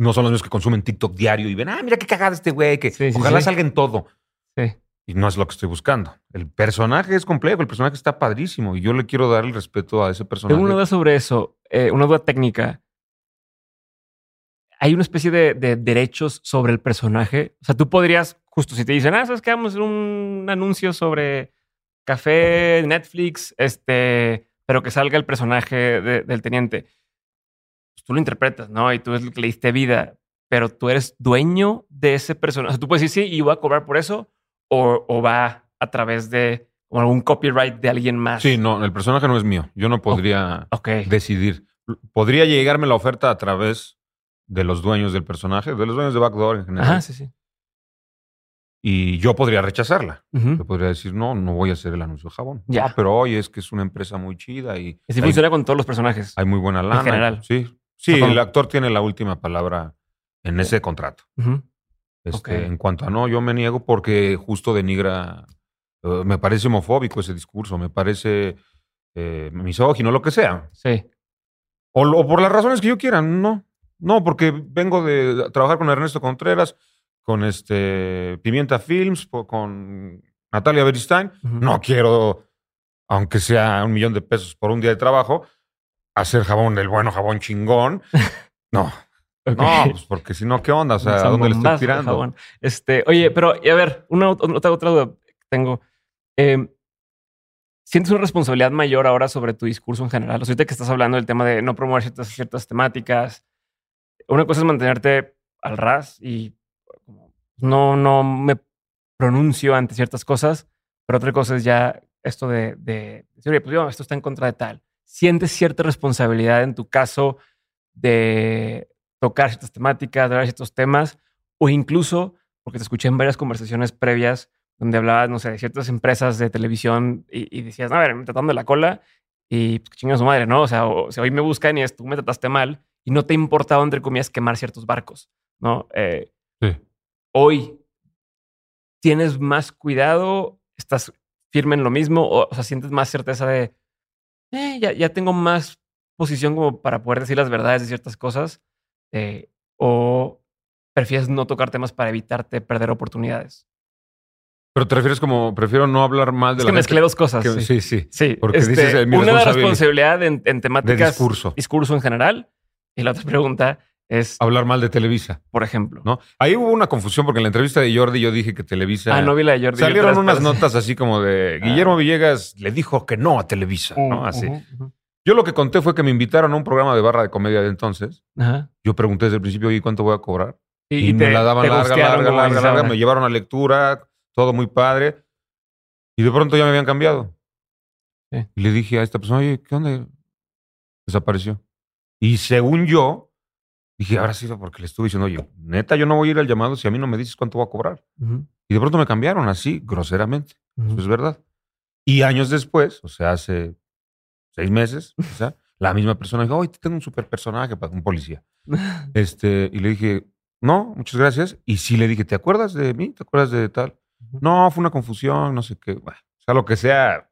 No son los mismos que consumen TikTok diario y ven, ah, mira qué cagada este güey, que Sí, sí, ojalá sí. salga en todo. sí. Y no es lo que estoy buscando. El personaje es complejo, el personaje está padrísimo y yo le quiero dar el respeto a ese personaje. Tengo una duda sobre eso, eh, una duda técnica. Hay una especie de, de derechos sobre el personaje. O sea, tú podrías, justo si te dicen, ah, sabes que vamos a hacer un anuncio sobre café, Netflix, este, pero que salga el personaje de- del teniente. Pues tú lo interpretas, ¿no? Y tú es el que le diste vida, pero tú eres dueño de ese personaje. O sea, tú puedes decir, sí, y voy a cobrar por eso, o, o va a través de algún copyright de alguien más. Sí, no, el personaje no es mío. Yo no podría decidir. Podría llegarme la oferta a través de los dueños del personaje, de los dueños de Backdoor en general. Ajá, sí, sí. Y yo podría rechazarla. Yo podría decir, no, no voy a hacer el anuncio de jabón. Ya. No, pero oye, es que es una empresa muy chida y Así hay, funciona con todos los personajes. hay muy buena lana. general. Sí, sí el actor tiene la última palabra en ese contrato. Ujú. Este, En cuanto a no, yo me niego porque justo denigra, eh, me parece homofóbico ese discurso, me parece eh, misógino, lo que sea. Sí. O, por las razones que yo quiera, no. No, porque vengo de trabajar con Ernesto Contreras, con este Pimienta Films, con Natalia Beristain. No quiero, aunque sea un millón de pesos por un día de trabajo, hacer jabón del bueno, jabón chingón. <laughs> No. No, pues porque si no, ¿qué onda? O sea, ¿a dónde le estoy tirando? Este, oye, pero a ver, una otra, otra duda que tengo. Eh, ¿Sientes una responsabilidad mayor ahora sobre tu discurso en general? O sea, ahorita que estás hablando del tema de no promover ciertas, ciertas temáticas, una cosa es mantenerte al ras y no, no me pronuncio ante ciertas cosas, pero otra cosa es ya esto de, de decir, oye, pues yo, esto está en contra de tal. ¿Sientes cierta responsabilidad en tu caso de tocar ciertas temáticas, de hablar ciertos temas, o incluso, porque te escuché en varias conversaciones previas, donde hablabas, no sé, de ciertas empresas de televisión y, decías, no, a ver, me tratando de la cola y pues, chingas su madre, ¿no? O sea, o, hoy me buscan y es, tú me trataste mal y no te ha importado, entre comillas, quemar ciertos barcos, ¿no? Eh, sí. Hoy, ¿tienes más cuidado? ¿Estás firme en lo mismo? O, sea, ¿sientes más certeza de, eh, ya, ya tengo más posición como para poder decir las verdades de ciertas cosas? Eh, ¿O prefieres no tocar temas para evitarte perder oportunidades? Pero te refieres como, prefiero no hablar mal de es la que mezclé dos cosas. sí. sí, sí. Porque este, dices, eh, una responsabilidad en, en temáticas. De discurso. Discurso en general. Y la otra pregunta es. Hablar mal de Televisa. Por ejemplo. ¿No? Ahí hubo una confusión porque en la entrevista de Jordi yo dije que Televisa. Ah, no vi la de Jordi. Salieron unas notas así como de <laughs> ah. Guillermo Villegas le dijo que no a Televisa, ¿no? Uh, así. Yo lo que conté fue que me invitaron a un programa de barra de comedia de entonces. Ajá. Yo pregunté desde el principio, ¿y cuánto voy a cobrar? Y, me la daban larga, larga, larga, larga. Me llevaron a lectura, todo muy padre. Y de pronto ya me habían cambiado. Y le dije a esta persona, oye, ¿qué onda? Desapareció. Y según yo, dije, ahora sí, porque le estuve diciendo, oye, neta, yo no voy a ir al llamado si a mí no me dices cuánto voy a cobrar. Y de pronto me cambiaron así, groseramente. Eso es verdad. Y años después, o sea, hace seis meses, o sea, la misma persona dijo, oye, tengo un super personaje para un policía. <laughs> este, y le dije, no, muchas gracias. Y sí le dije, ¿te acuerdas de mí? ¿Te acuerdas de tal? No, fue una confusión, no sé qué. o sea, lo que sea,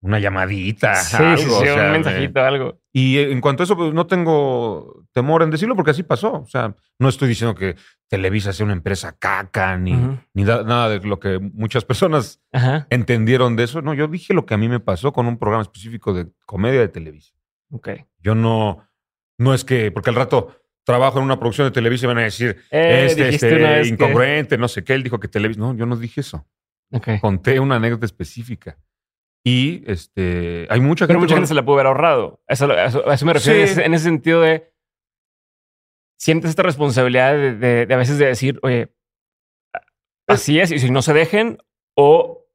una llamadita. Sí, algo, un mensajito, algo. Y en cuanto a eso, pues no tengo temor en decirlo porque así pasó. O sea, no estoy diciendo que Televisa sea una empresa caca ni, ni nada de lo que muchas personas entendieron de eso. No, yo dije lo que a mí me pasó con un programa específico de comedia de Televisa. Ok. Yo no, no es que, porque al rato trabajo en una producción de Televisa y van a decir, eh, este, este, incongruente, no sé qué. Él dijo que Televisa. No, yo no dije eso. Conté una anécdota específica. Y este, hay mucha gente. Pero mucha gente se la pudo haber ahorrado. Eso, a eso me refiero. En, ese, sentido de. Sientes esta responsabilidad de, a veces de decir, oye, así es, y si no se dejen, o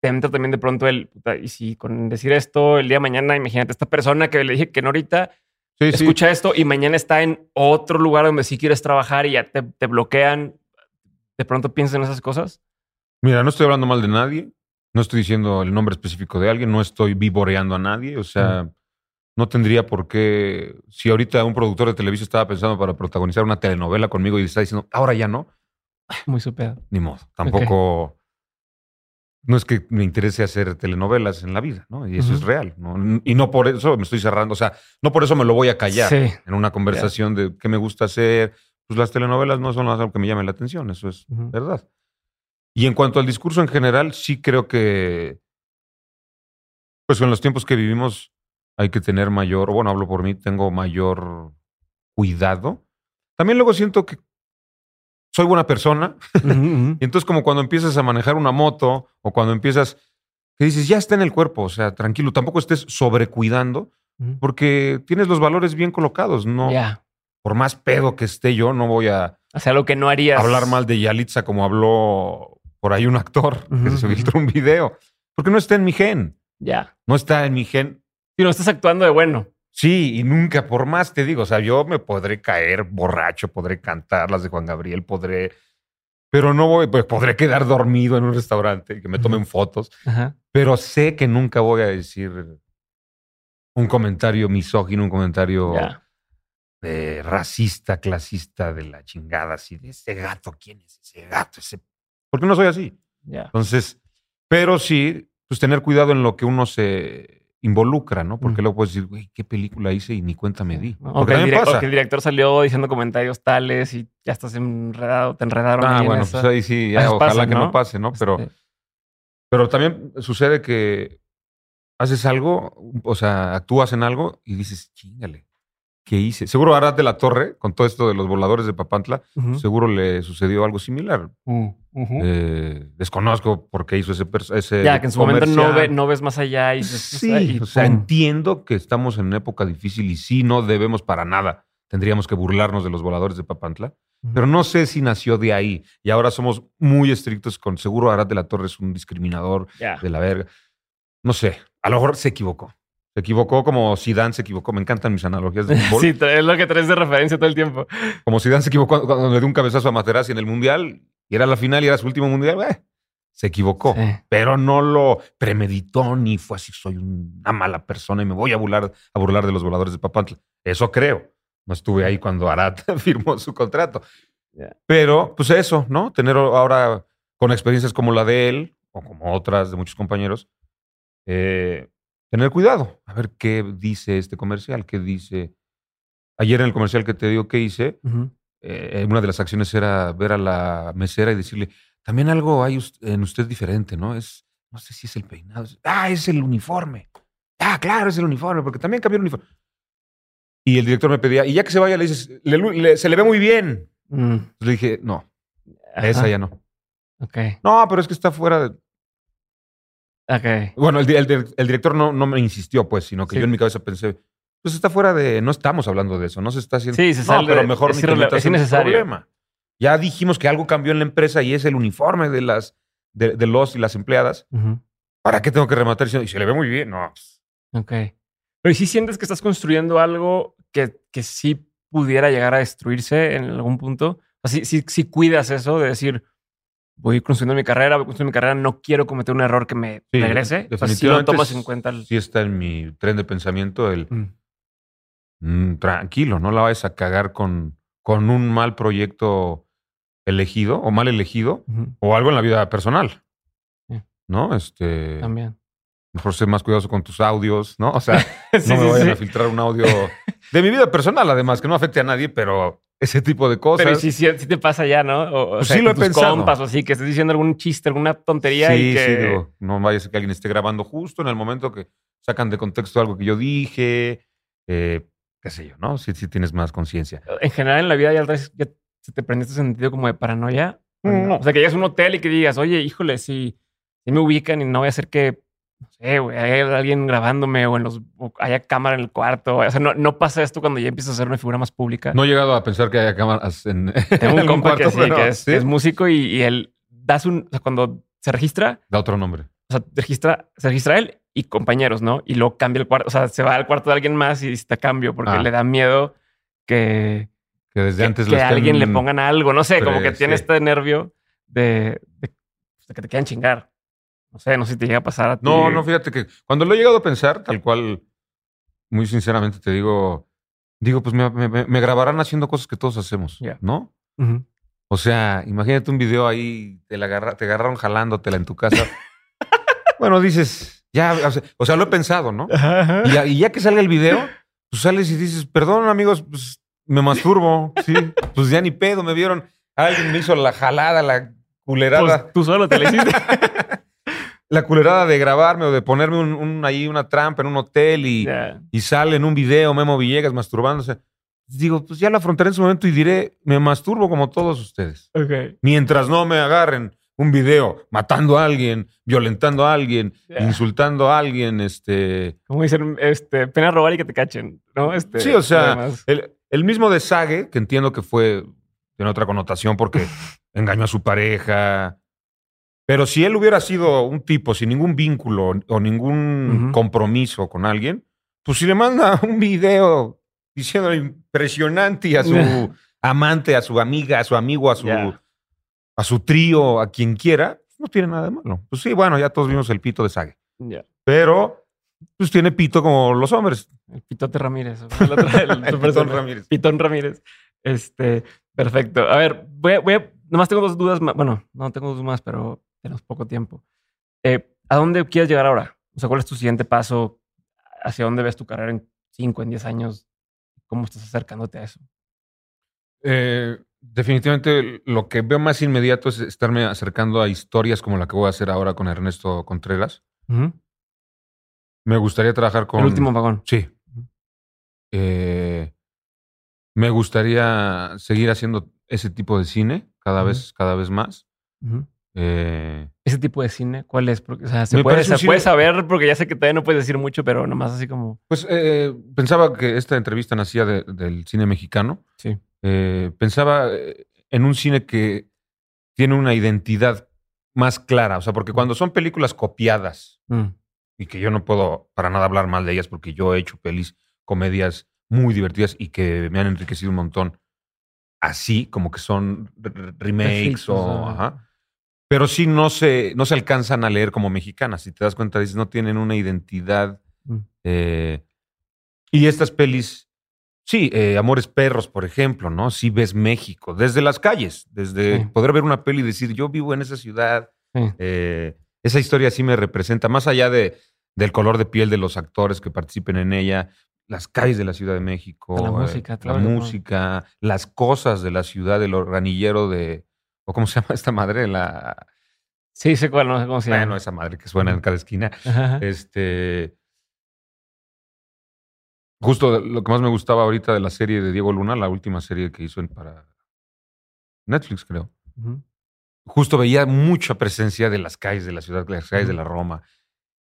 te entra también de pronto el. Y si con decir esto el día de mañana, imagínate, esta persona que le dije que no ahorita escucha esto y mañana está en otro lugar donde sí quieres trabajar y ya te, te bloquean, de pronto piensas en esas cosas. Mira, no estoy hablando mal de nadie, no estoy diciendo el nombre específico de alguien, no estoy vivoreando a nadie, o sea, no tendría por qué, si ahorita un productor de televisión estaba pensando para protagonizar una telenovela conmigo y está diciendo, ahora ya no. <laughs> Muy super. Ni modo, tampoco... No es que me interese hacer telenovelas en la vida, ¿no? Y eso es real, ¿no? Y no por eso me estoy cerrando, o sea, no por eso me lo voy a callar en una conversación de qué me gusta hacer. Pues las telenovelas no son algo que me llame la atención, eso es verdad. Y en cuanto al discurso en general, sí creo que, pues en los tiempos que vivimos hay que tener mayor, bueno, hablo por mí, tengo mayor cuidado. También luego siento que soy buena persona. <laughs> y entonces como cuando empiezas a manejar una moto o cuando empiezas, que dices, ya está en el cuerpo, o sea, tranquilo, tampoco estés sobrecuidando porque tienes los valores bien colocados, ¿no? Por más pedo que esté yo, no voy a... O sea, lo que no harías. Hablar mal de Yalitza como habló por ahí un actor <laughs> que se filtró un video. Porque no está en mi gen. Ya. No está en mi gen. Y no estás actuando de bueno. Sí, y nunca, por más te digo, o sea, yo me podré caer borracho, podré cantar las de Juan Gabriel, podré, pero no voy, pues podré quedar dormido en un restaurante y que me tomen fotos, pero sé que nunca voy a decir un comentario misógino, un comentario racista, clasista, de la chingada, así de ese gato, ¿quién es ese gato? Ese... Porque no soy así. Ya. Entonces, pero sí, pues tener cuidado en lo que uno se involucra, ¿no? Porque luego puedes decir, güey, ¿qué película hice y ni cuenta me di? O Porque que, el o que director salió diciendo comentarios tales y ya estás enredado, te enredaron. Ah, en bueno, esa. pues ahí sí, ya, ojalá que no ¿no? pase, ¿no? Pero, Este, pero también sucede que haces algo, o sea, actúas en algo y dices, chingale, ¿qué hice? Seguro Arad de la Torre, con todo esto de los voladores de Papantla, seguro le sucedió algo similar. Mm. Eh, desconozco por qué hizo ese, ese ya, que en su momento no, comercial. ve- no ves más allá y dices, Sí, o sea, pum. entiendo que estamos en una época difícil y sí, no debemos para nada. Tendríamos que burlarnos de los voladores de Papantla, pero no sé si nació de ahí y ahora somos muy estrictos con seguro Arad de la Torre es un discriminador de la verga. No sé, a lo mejor se equivocó. Se equivocó como Zidane se equivocó. Me encantan mis analogías de <laughs> fútbol. Sí, es lo que traes de referencia todo el tiempo. Como Zidane se equivocó cuando, le dio un cabezazo a Materazzi en el Mundial y era la final y era su último Mundial. eh, se equivocó. Sí. Pero no lo premeditó ni fue así, soy una mala persona y me voy a burlar, a burlar de los voladores de Papantla. Eso creo. No estuve ahí cuando Arad <laughs> firmó su contrato. Pero, pues eso, ¿no? Tener ahora con experiencias como la de él o como otras de muchos compañeros, eh, tener cuidado. A ver qué dice este comercial, qué dice. Ayer en el comercial que te digo que hice, eh, una de las acciones era ver a la mesera y decirle, también algo hay en usted diferente, ¿no? Es, no sé si es el peinado. es- ah, es el uniforme. Ah, claro, es el uniforme, porque también cambió el uniforme. Y el director me pedía, y ya que se vaya, le dices, "Le- le- se le ve muy bien. Mm. Le dije, no, a esa ya no. Ok. No, pero es que está fuera de... Ok. Bueno, el, di- el di- el director no, no me insistió, pues, sino que Sí. yo en mi cabeza pensé, pues está fuera de... No estamos hablando de eso, no se está haciendo... Sí, se no, sale pero de- mejor es innecesario. problema. Ya dijimos que algo cambió en la empresa y es el uniforme de las de, de los y las empleadas. ¿Para qué tengo que rematar diciendo, y se le ve muy bien? No. Ok. Pero ¿y si sientes que estás construyendo algo que, que sí pudiera llegar a destruirse en algún punto? Si cuidas eso de decir, voy construyendo mi carrera, voy construyendo mi carrera, no quiero cometer un error que me Sí, regrese. Si lo tomas en cuenta. el- Sí está en mi tren de pensamiento el Mm. mm, tranquilo, no la vayas a cagar con, con un mal proyecto elegido o mal elegido o algo en la vida personal. ¿No? Este, También. mejor ser más cuidadoso con tus audios, ¿no? O sea, <laughs> Sí, no me sí, vayan a filtrar un audio de mi vida personal, además, que no afecte a nadie, pero ese tipo de cosas. Pero sí te pasa ya, ¿no? O, o Pues sea, sí lo he tus pensado. compas o así, que estés diciendo algún chiste, alguna tontería sí, y que... sí, digo, no vaya a ser que alguien esté grabando justo en el momento que sacan de contexto algo que yo dije, eh, qué sé yo, ¿no? Si sí, tienes más conciencia. En general en la vida ya, ya se te prende este sentido como de paranoia. ¿O Mm, no. O sea, que llegas a un hotel y que digas, oye, híjole, si, si me ubican y no voy a hacer que, no sé, güey, haya alguien grabándome o en los o haya cámara en el cuarto. O sea, no, no pasa esto cuando ya empiezas a ser una figura más pública. No he llegado a pensar que haya cámaras en, <laughs> Tengo un compa que, cuarto, sí, pero que es, sí, que es músico y, y él das un, o sea, cuando se registra, da otro nombre. o sea, se registra, se registra él y compañeros, ¿no? Y luego cambia el cuarto, o sea, se va al cuarto de alguien más y está cambio porque Ah. le da miedo que, Que desde que, antes que a alguien le pongan algo, no sé, como que tiene sí. este nervio de, de- de que te quieran chingar. No sé, no sé si te llega a pasar a ti. No, no, fíjate que cuando lo he llegado a pensar, tal cual, muy sinceramente te digo, digo, pues me, me- me grabarán haciendo cosas que todos hacemos, Ya. ¿no? O sea, imagínate un video ahí, te, la agarra- te agarraron jalándotela en tu casa. <laughs> bueno, dices, ya, o sea, o sea, lo he pensado, ¿no? Y ya, y ya que salga el video, pues sales y dices, perdón, amigos, pues me masturbo, sí, <laughs> pues ya ni pedo, me vieron, alguien me hizo la jalada, la culerada, Pues tú solo te la hiciste. <laughs> la culerada de grabarme o de ponerme un, un- ahí una trampa en un hotel y, y sale en un video Memo Villegas masturbándose. Digo, pues ya lo afrontaré en su momento y diré, me masturbo como todos ustedes. Mientras no me agarren un video matando a alguien, violentando a alguien, insultando a alguien, este... Como dicen, este, pena robar y que te cachen, ¿no? Este, Sí, o sea, el, el mismo de Sage, que entiendo que fue, tiene otra connotación porque <laughs> engañó a su pareja. Pero si él hubiera sido un tipo sin ningún vínculo o ningún compromiso con alguien, pues si le manda <laughs> un video diciendo impresionante a su <laughs> amante, a su amiga, a su amigo, a su, a su trío, a quien quiera, no tiene nada de malo. Pues sí, bueno, ya todos vimos el pito de Sage. Ya. Pero Pues tiene pito como los hombres. El pitote Ramírez. El, <laughs> otro, el, El Pitón Ramírez. Pitón Ramírez. Este, perfecto. A ver, voy a, voy a- nomás tengo dos dudas más. Bueno, no tengo dos más, pero tenemos poco tiempo. Eh, ¿A dónde quieres llegar ahora? O sea, ¿cuál es tu siguiente paso? ¿Hacia dónde ves tu carrera en 5, en 10 años? ¿Cómo estás acercándote a eso? Eh, definitivamente lo que veo más inmediato es estarme acercando a historias como la que voy a hacer ahora con Ernesto Contreras. Me gustaría trabajar con... El último vagón. Sí. Eh, me gustaría seguir haciendo ese tipo de cine cada vez, cada vez más. Eh, ¿Ese tipo de cine cuál es? Porque, o sea, se, puede, saber porque ya sé que todavía no puedes decir mucho, pero nomás así como... pues eh, pensaba que esta entrevista nacía de- del cine mexicano. Sí. Eh, pensaba eh, en un cine que tiene una identidad más clara. O sea, porque cuando son películas copiadas, Mm, y que yo no puedo para nada hablar mal de ellas porque yo he hecho pelis, comedias muy divertidas y que me han enriquecido un montón. Así como que son re- re- remakes o... ajá. Pero sí no se, no se alcanzan a leer como mexicanas. Si te das cuenta, dices, no tienen una identidad. Mm. eh, y estas pelis, sí, eh, Amores Perros, por ejemplo, ¿no? Sí ves México, desde las calles, desde Sí. poder ver una peli y decir, yo vivo en esa ciudad, Sí. eh, esa historia sí me representa, más allá de, del color de piel de los actores que participen en ella, las calles de la Ciudad de México, la música, la música, las cosas de la ciudad, del organillero de, o cómo se <laughs> llama esta madre, la, Sí, sé cuál, no sé cómo se llama. bueno, esa madre que suena en cada esquina, Ajá. este, justo lo que más me gustaba ahorita de la serie de Diego Luna, la última serie que hizo para Netflix, creo justo veía mucha presencia de las calles de la ciudad, de las calles de la Roma.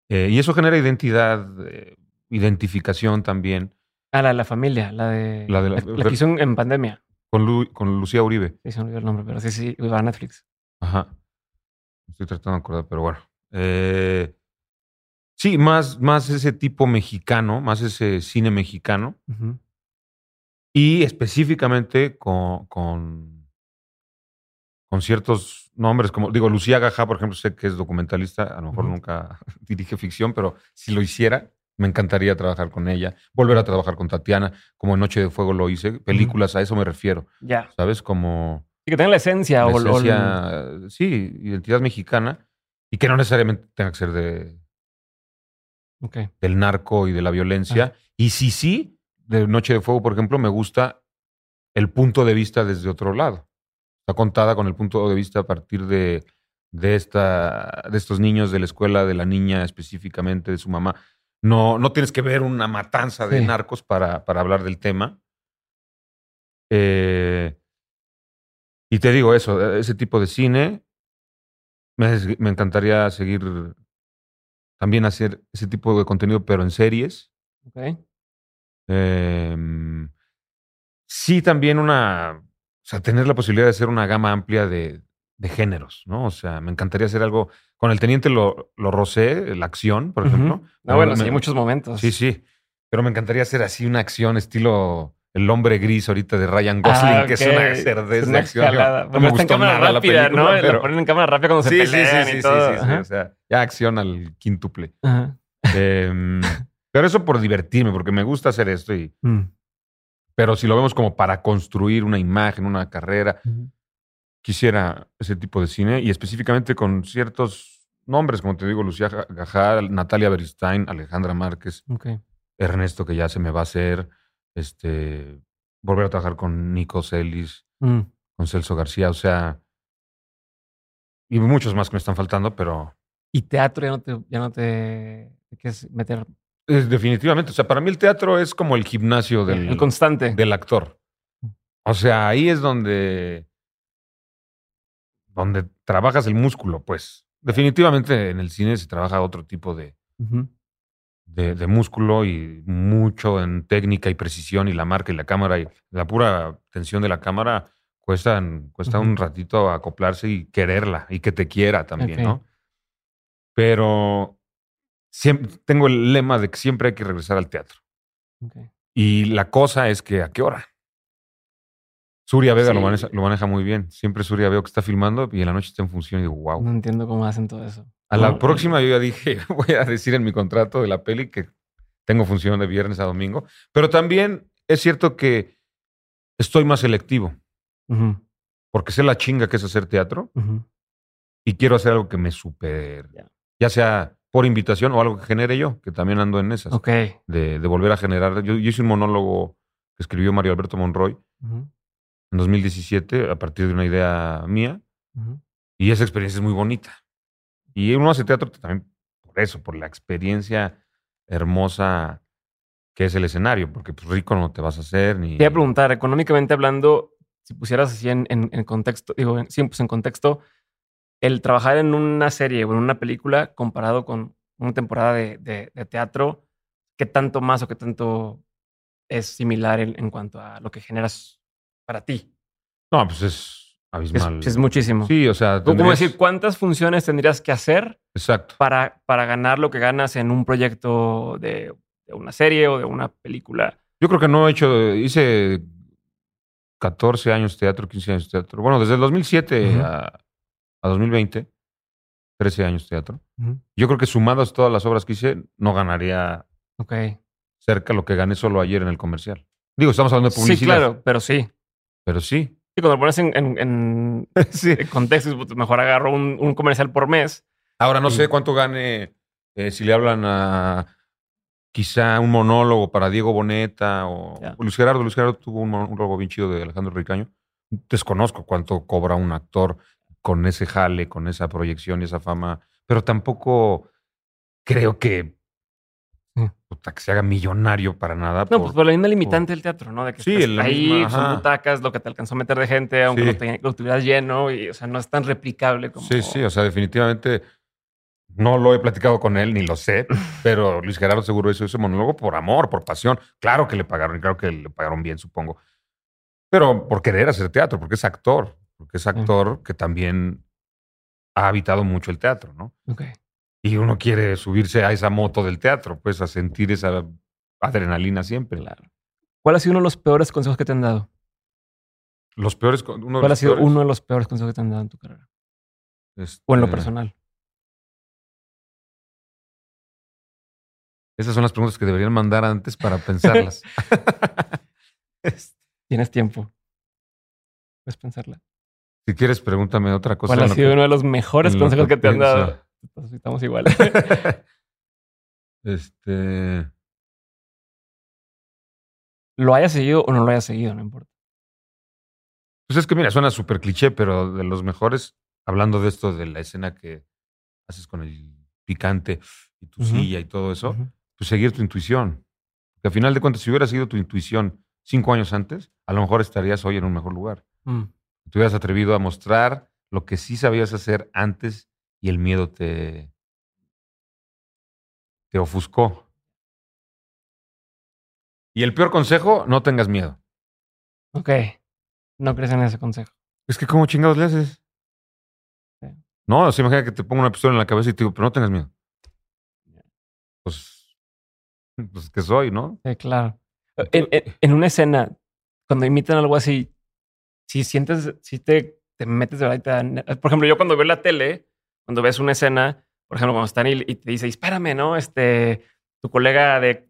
Eh, y eso genera identidad, eh, identificación también Ah, la de la familia, la de... La de la- la que hizo en pandemia. Con, Lu- con Lucía Uribe. Sí, se me olvidó el nombre, pero sí, sí, iba a Netflix. Ajá. Estoy tratando de acordar, pero bueno. Eh, sí, más, más ese tipo mexicano, más ese cine mexicano. Ujú. Y específicamente con, con, con ciertos nombres, como digo, Lucía Gajá, por ejemplo, sé que es documentalista, a lo mejor nunca <laughs> dirige ficción, pero si lo hiciera, me encantaría trabajar con ella, volver a trabajar con Tatiana, como en Noche de Fuego lo hice, películas, a eso me refiero, Ya. ¿sabes? Como Y que tenga la esencia la o, o esencia, sí, identidad mexicana, y que no necesariamente tenga que ser de, Ok. del narco y de la violencia. Y sí, sí, de Noche de Fuego, por ejemplo, me gusta el punto de vista desde otro lado. Está contada con el punto de vista a partir de, de, esta, de estos niños de la escuela, de la niña específicamente, de su mamá. No, no tienes que ver una matanza de Sí. narcos para, para hablar del tema. Eh, y te digo eso, ese tipo de cine, me, me encantaría seguir también hacer ese tipo de contenido, pero en series. Eh, sí, también una. O sea, tener la posibilidad de hacer una gama amplia de, de géneros, ¿no? O sea, me encantaría hacer algo. Con el teniente lo, lo rocé, la acción, por ejemplo. Ah, bueno, Me- sí, me- hay muchos momentos. Sí, sí. Pero me encantaría hacer así una acción estilo El hombre gris ahorita de Ryan Gosling, Ah, que es una cerdez Es de acción. No Bueno, me está en gustó cámara nada la rápida, película, ¿no? pero- La ponen en cámara rápida cuando se Sí, sí, pelean sí, y sí, todo. sí, sí. O sea, ya acción al quíntuple. Ajá. Em, pero eso por divertirme, porque me gusta hacer esto. Y, Mm. pero si lo vemos como para construir una imagen, una carrera, quisiera ese tipo de cine y específicamente con ciertos nombres, como te digo, Lucía Gajá, Natalia Beristain, Alejandra Márquez. Ernesto, que ya se me va a hacer, este, volver a trabajar con Nico Celis, Mm. con Celso García, o sea, y muchos más que me están faltando, pero Y teatro ya no te, ya no te, te quieres meter. es definitivamente, o sea, para mí el teatro es como el gimnasio del, el constante. del actor. O sea, ahí es donde, donde trabajas el músculo, pues. Definitivamente en el cine se trabaja otro tipo de, de, de músculo y mucho en técnica y precisión y la marca y la cámara y la pura tensión de la cámara cuesta Ujú. un ratito acoplarse y quererla y que te quiera también. ¿no? Pero siempre, tengo el lema de que siempre hay que regresar al teatro. Y la cosa es que a qué hora. Surya Vega lo, maneja, lo maneja muy bien. Siempre Surya veo que está filmando y en la noche está en función y digo, wow. No entiendo cómo hacen todo eso. A la próxima yo ya dije, <laughs> voy a decir en mi contrato de la peli que tengo función de viernes a domingo. Pero también es cierto que estoy más selectivo porque sé la chinga que es hacer teatro y quiero hacer algo que me super, Ya. ya sea por invitación o algo que genere yo, que también ando en esas, Ok. de, de volver a generar. Yo, yo hice un monólogo que escribió Mario Alberto Monroy en 2017 a partir de una idea mía ujú. y esa experiencia es muy bonita. Y uno hace teatro también por eso, por la experiencia hermosa que es el escenario, porque pues rico no te vas a hacer ni... Te iba a preguntar, económicamente hablando, si pusieras así en, en- en contexto, digo, en- sí, pues en contexto, el trabajar en una serie o en una película comparado con una temporada de, de- de teatro, ¿qué tanto más o qué tanto es similar en, en cuanto a lo que generas para ti? No, pues es abismal. es muchísimo. Sí, o sea... ¿Cómo tendrías- decir cuántas funciones tendrías que hacer Exacto. para, para ganar lo que ganas en un proyecto de, de una serie o de una película? Yo creo que no he hecho... Hice 14 años teatro, 15 años teatro. Bueno, desde el 2007 Ujú. a, a 2020, 13 años teatro. Yo creo que sumadas todas las obras que hice, no ganaría Ok. cerca lo que gané solo ayer en el comercial. Digo, estamos hablando de publicidad. Sí, claro, pero sí. Pero sí. Sí, cuando lo pones en, en- en- <laughs> sí. en contexto, pues, mejor agarro un, un comercial por mes. Ahora no sé cuánto gane eh, si le hablan a quizá un monólogo para Diego Boneta o. Luis Gerardo. Luis Gerardo tuvo un monólogo bien chido de Alejandro Ricaño. Desconozco cuánto cobra un actor con ese jale, con esa proyección y esa fama, pero tampoco creo que, Sí. puta, que se haga millonario para nada. No, por- pues por la misma limitante del teatro, ¿no? De que Sí, estás ahí, misma, son butacas, lo que te alcanzó a meter de gente, aunque Sí. lo, te- lo tuvieras lleno, y, o sea, no es tan replicable como... Sí, sí, o sea, definitivamente no lo he platicado con él ni lo sé, <laughs> pero Luis Gerardo seguro hizo ese monólogo por amor, por pasión. Claro que le pagaron, y claro que le pagaron bien, supongo. Pero por querer hacer teatro, porque es actor, porque es actor que también ha habitado mucho el teatro, ¿no? Ok. Y uno quiere subirse a esa moto del teatro, pues a sentir esa adrenalina siempre. Claro. ¿Cuál ha sido uno de los peores consejos que te han dado? Los peores, uno de ¿Cuál ha sido peores, uno de los peores consejos que te han dado en tu carrera? este, O en lo personal. Esas son las preguntas que deberían mandar antes para pensarlas. Este, <laughs> Tienes tiempo. Puedes pensarla. Si quieres, pregúntame otra cosa. ¿Cuál ha sido que- uno de los mejores consejos que que te han dado? Entonces, Estamos igual. <laughs> este. lo hayas seguido o no lo hayas seguido, no importa. Pues es que mira, suena súper cliché, pero de los mejores, hablando de esto, de la escena que haces con el picante y tu silla y todo eso, pues seguir tu intuición. Que al final de cuentas, si hubiera seguido tu intuición cinco años antes, a lo mejor estarías hoy en un mejor lugar. Mm. Te hubieras atrevido a mostrar lo que sí sabías hacer antes y el miedo te, te ofuscó. Y el peor consejo, no tengas miedo. Ok. No crees en ese consejo. Es que, ¿cómo chingados le haces? Sí. No, o sea, imagina que te pongo una pistola en la cabeza y te digo, pero no tengas miedo. Pues, pues que soy, ¿no? Sí, claro. En, en- en una escena, cuando imitan algo así, si sientes, si te, te metes de verdad y te dan- Por ejemplo, yo cuando veo la tele, cuando ves una escena, por ejemplo, cuando están y, y te dice, dispárame, ¿no? Este, tu colega de,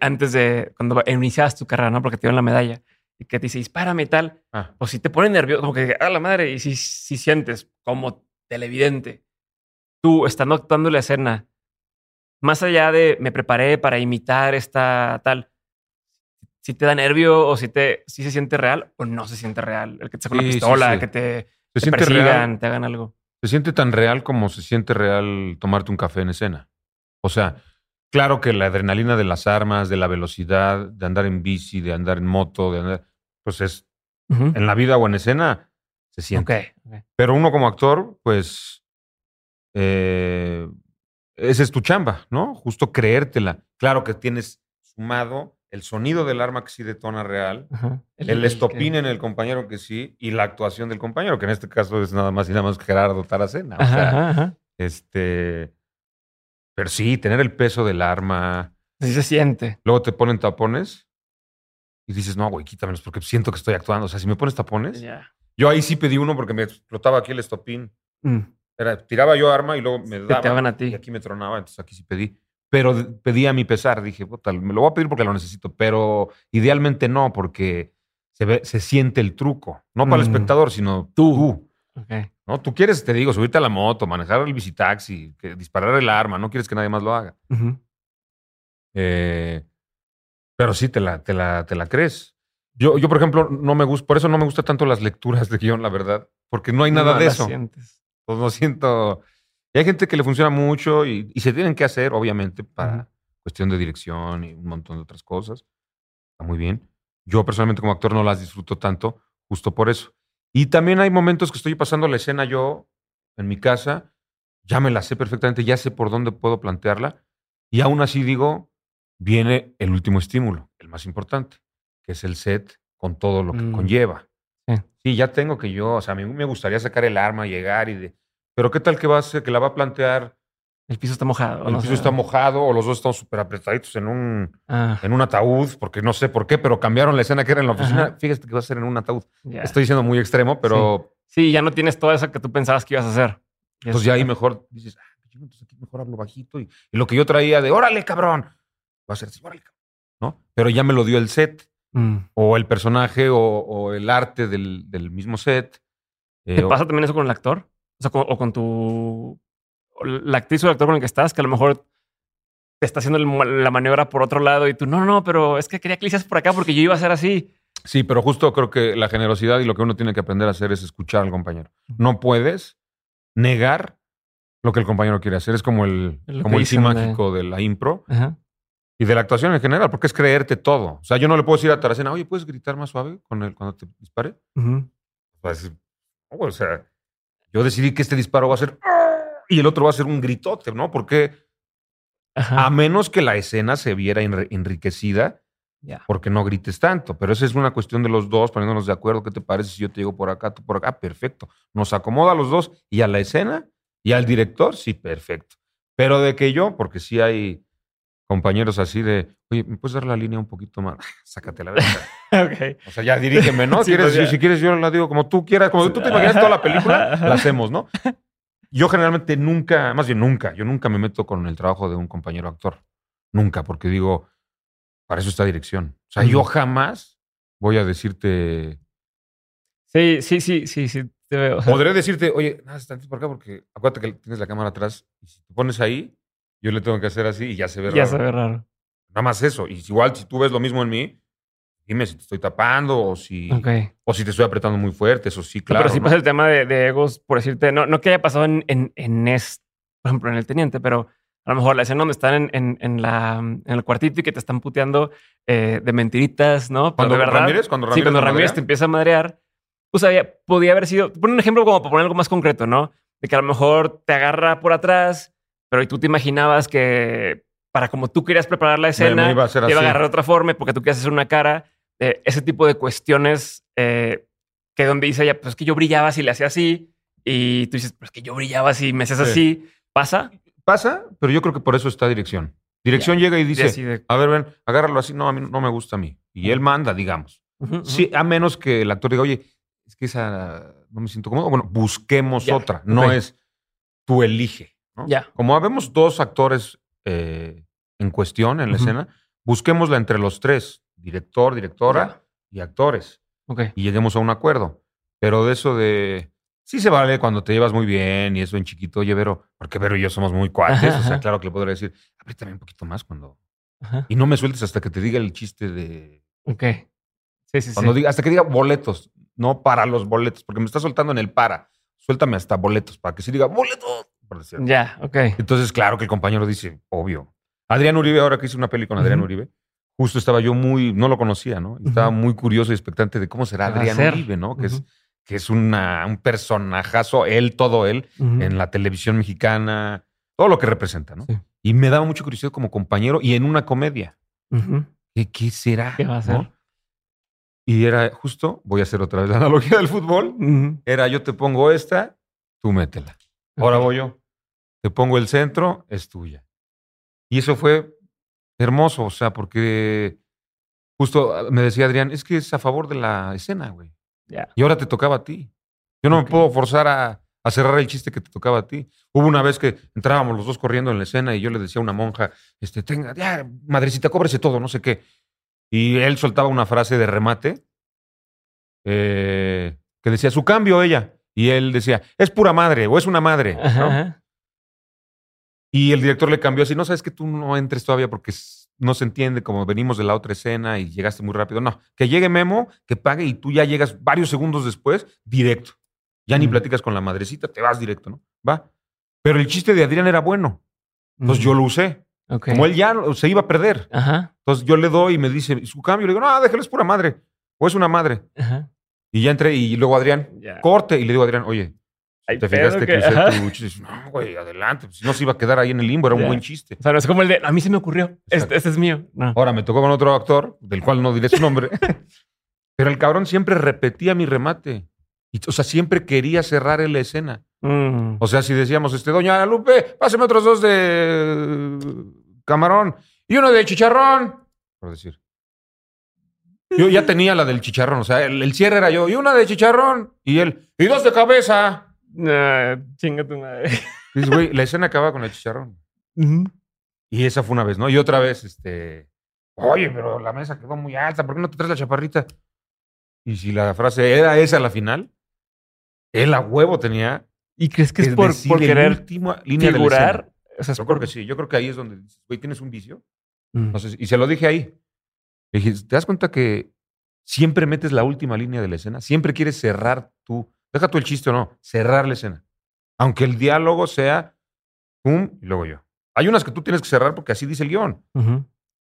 antes de, cuando iniciabas tu carrera, ¿no? Porque te dieron la medalla y que te dice, dispárame y tal, Ah, pues si te pone nervioso, como que, a la madre, y si, si sientes como televidente, tú estando actuando la escena, más allá de me preparé para imitar esta tal, si te da nervio o si, te, si se siente real o no se siente real, el que te saca una Sí, sí, pistola, sí. que te, persigan, real. te hagan algo. Se siente tan real como se siente real tomarte un café en escena. O sea, claro que la adrenalina de las armas, de la velocidad, de andar en bici, de andar en moto, de andar, pues es en la vida o en escena se siente. Ok, ok. Pero uno como actor, pues, eh, esa es tu chamba, ¿no? Justo creértela. Claro que tienes sumado el sonido del arma que sí detona real, Ajá. el, que- estopín en el compañero que sí, y la actuación del compañero, que en este caso es nada más y nada más que Gerardo Taracena. O sea, ajá, este. Pero sí, tener el peso del arma. Así se siente. Luego te ponen tapones. y dices, no, güey, quítamelos porque siento que estoy actuando. O sea, si me pones tapones, Ya. yo ahí sí pedí uno porque me explotaba aquí el estopín. Mm. Era, tiraba yo arma y luego me daban a ti. y aquí me tronaba, entonces aquí sí pedí. Pero de- pedí a mi pesar, dije, puta, me lo voy a pedir porque lo necesito, pero idealmente no, porque se, ve, se siente el truco. No para el Mm. espectador, sino Tú. tú. Ok. ¿no? Tú quieres, te digo, subirte a la moto, manejar el visitaxi, que disparar el arma, no quieres que nadie más lo haga. Ujú. Eh, pero sí, te la, te la, te la crees. Yo, yo, por ejemplo, no me gusta, por eso no me gustan tanto las lecturas de guion, la verdad, porque no hay nada No de eso. sientes. Pues no siento. Y hay gente que le funciona mucho y, y se tienen que hacer, obviamente, para Ujú. cuestión de dirección y un montón de otras cosas. Está muy bien. Yo personalmente como actor no las disfruto tanto, justo por eso. Y también hay momentos que estoy pasando la escena yo en mi casa, ya me la sé perfectamente, ya sé por dónde puedo plantearla, y aún así digo, viene el último estímulo, el más importante, que es el set con todo lo que Mm. conlleva. Sí. Sí, ya tengo que yo, o sea, a mí me gustaría sacar el arma, llegar y de... Pero ¿qué tal que va a ser, que la va a plantear, El piso está mojado. el no piso está mojado o los dos están súper apretaditos en un, Ah, en un ataúd, porque no sé por qué, pero cambiaron la escena que era en la oficina. Ajá. Fíjate que va a ser en un ataúd. Estoy diciendo muy extremo, pero Sí, ya no tienes todo eso que tú pensabas que ibas a hacer. Ya pues ya ahí mejor dices, ah, yo, entonces aquí mejor hablo bajito. Y, y lo que yo traía de, órale, cabrón, va a ser así, órale, cabrón. ¿No? Pero ya me lo dio el set, Mm. o el personaje, o, o el arte del, del mismo set. Eh, ¿Te o- pasa también eso con el actor? O sea, con, o con tu. La actriz o el actor con el que estás, que a lo mejor te está haciendo el la maniobra por otro lado y tú, no, no, pero es que quería que le hicieras por acá porque yo iba a hacer así. Sí, pero justo creo que la generosidad y lo que uno tiene que aprender a hacer es escuchar al compañero. No puedes negar lo que el compañero quiere hacer. Es como el, Lo como que el sí de- mágico de la impro Ajá. y de la actuación en general, porque es creerte todo. O sea, yo no le puedo decir a Taracena, oye, ¿puedes gritar más suave con el, cuando te dispare? Decir, "No, güey, o sea, yo decidí que este disparo va a ser "Ah", y el otro va a ser un gritote, ¿no? Porque Ajá. a menos que la escena se viera enri- enriquecida porque no grites tanto. Pero esa es una cuestión de los dos, poniéndonos de acuerdo. ¿Qué te parece si yo te llego por acá, tú por acá? Perfecto. Nos acomoda a los dos y a la escena y al director, sí, perfecto. Pero de que yo, porque sí hay compañeros así de, oye, ¿me puedes dar la línea un poquito más? <laughs> Sácate la verdad. <laughs> ok. O sea, ya dirígeme, ¿no? <laughs> Sí, ¿Quieres, pues ya. si, si quieres, yo la digo como tú quieras, como tú te imaginas toda la película, la hacemos, ¿no? Yo generalmente nunca, más bien nunca, yo nunca me meto con el trabajo de un compañero actor. Nunca, porque digo, para eso está dirección. O sea, yo jamás voy a decirte, Sí, sí, sí, sí, sí. Te veo. Podré decirte, oye, nada, tantito por acá, porque acuérdate que tienes la cámara atrás, y si te pones ahí, yo le tengo que hacer así y ya se ve ya raro. se ve raro. Nada más eso. Y igual, si tú ves lo mismo en mí, dime si te estoy tapando o si, Ok. o si te estoy apretando muy fuerte, eso sí, No, claro. pero sí ¿no? pasa el tema de, de egos, por decirte, no, no que haya pasado en, en, en es, por ejemplo, en el teniente, pero a lo mejor la escena donde están en, en, en la, en el cuartito y que te están puteando eh, de mentiritas, ¿no? Pero Cuando de verdad, Ramírez, cuando sí, Ramírez, cuando me Ramírez te empieza a madrear, pues había, podía haber sido, pon un ejemplo como para poner algo más concreto, ¿no? De que a lo mejor te agarra por atrás, pero y tú te imaginabas que para como tú querías preparar la escena, me iba a te iba a agarrar de otra forma porque tú quieres hacer una cara. eh, ese tipo de cuestiones eh, que donde dice ella, pues es que yo brillaba si le hacía así y tú dices, pues es que yo brillaba si me hacías Sí. así. ¿Pasa? Pasa, pero yo creo que por eso está dirección. Dirección llega y dice, de- a ver, ven, agárralo así. No, a mí no me gusta a mí. Y él manda, digamos. Sí, a menos que el actor diga, oye, es que esa no me siento cómodo. Bueno, busquemos Ya, otra. No es tú elige. ¿No? Ya. Como habemos dos actores eh, en cuestión en la escena, busquémosla entre los tres, director, directora y actores, Ok. y lleguemos a un acuerdo. Pero de eso de... Sí se vale cuando te llevas muy bien y eso en chiquito, oye, Vero, porque Vero y yo somos muy cuates, Ajá, o sea, claro que le podría decir, apriétame un poquito más cuando... Ajá. Y no me sueltes hasta que te diga el chiste de... Ok. Sí, sí, Cuando sí. diga, hasta que diga boletos, no para los boletos, porque me está soltando en el para. Suéltame hasta boletos, para que sí diga boletos. Por decir. Ya, ok. Entonces, claro que el compañero dice, obvio. Adrián Uribe, ahora que hice una peli con Adrián. Uribe, justo estaba yo muy, no lo conocía, ¿no? Estaba muy curioso y expectante de cómo será ¿Qué va a Adrián ser? Uribe, ¿no? Que es, que es una, un personajazo, él, todo él, en la televisión mexicana, todo lo que representa, ¿no? Sí. Y me daba mucha curiosidad como compañero y en una comedia. ¿Qué, qué será? ¿Qué va a ¿no? hacer? Y era justo, voy a hacer otra vez la <laughs> analogía del fútbol, era yo te pongo esta, tú métela. Ahora voy yo. Te pongo el centro, es tuya. Y eso fue hermoso, o sea, porque justo ah, me decía Adrián, es que es a favor de la escena, güey. Ya. Y ahora te tocaba a ti. Yo no me puedo forzar a, a cerrar el chiste que te tocaba a ti. Hubo una vez que entrábamos los dos corriendo en la escena y yo le decía a una monja, este, tenga, ya, madrecita, cóbrese todo, no sé qué. Y él soltaba una frase de remate eh, que decía, su cambio ella. Y él decía, es pura madre o es una madre. ¿no? Y el director le cambió así, no sabes que tú no entres todavía porque no se entiende como venimos de la otra escena y llegaste muy rápido. No, que llegue Memo, que pague y tú ya llegas varios segundos después directo. Ya ni platicas con la madrecita, te vas directo, ¿no? Va. Pero el chiste de Adrián era bueno. Entonces yo lo usé. Ok. Como él ya se iba a perder. Ajá, Entonces yo le doy y me dice, ¿y su cambio? Le digo, no, déjalo, es pura madre. O es una madre. ajá. Y ya entré y luego Adrián, corte. Y le digo a Adrián, oye, Ay, ¿te fijaste que, que- usé ajá. tu chiste? No, güey, adelante. Pues, si no se iba a quedar ahí en el limbo, era un buen chiste. O sea, no es como el de, a mí se me ocurrió. Este, este es mío. No. Ahora me tocó con otro actor, del cual no diré su nombre, <laughs> pero el cabrón siempre repetía mi remate. Y, o sea, siempre quería cerrar en la escena. Mm. O sea, si decíamos, este, Doña Lupe, páseme otros dos de camarón y uno de chicharrón, por decir. Yo ya tenía la del chicharrón, o sea, el, el cierre era yo, y una de chicharrón, y él, y dos de cabeza. Nah, chinga tu madre. <laughs> Dices, güey, la escena acaba con el chicharrón. Y esa fue una vez, ¿no? Y otra vez, este, oye, pero la mesa quedó muy alta, ¿por qué no te traes la chaparrita? Y si la frase era esa la final, él a huevo tenía ¿Y crees que es por, por querer línea figurar? escena. O sea, Yo por- creo que sí, yo creo que ahí es donde dices, güey, ¿tienes un vicio? Mm. No sé, si- y se lo dije ahí. Le dije, ¿te das cuenta que siempre metes la última línea de la escena? Siempre quieres cerrar tú, deja tú el chiste o no, cerrar la escena. Aunque el diálogo sea pum y luego yo. Hay unas que tú tienes que cerrar porque así dice el guion.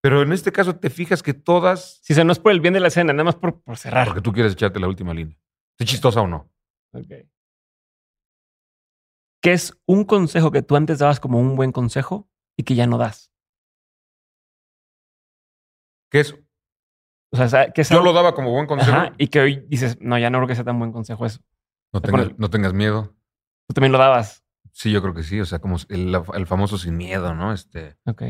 Pero en este caso te fijas que todas, Si o sea, no es por el bien de la escena, nada más por, por cerrar. porque tú quieres echarte la última línea. ¿Es chistosa o no? Ok. ¿Qué es un consejo que tú antes dabas como un buen consejo y que ya no das? Que es, O sea, que es yo algo- lo daba como buen consejo. Ajá, y que hoy dices, no, ya no creo que sea tan buen consejo eso. No, Te tengas, pones- no tengas miedo. Tú también lo dabas. Sí, yo creo que sí. O sea, como el, el famoso sin miedo, ¿no? Este, Ok.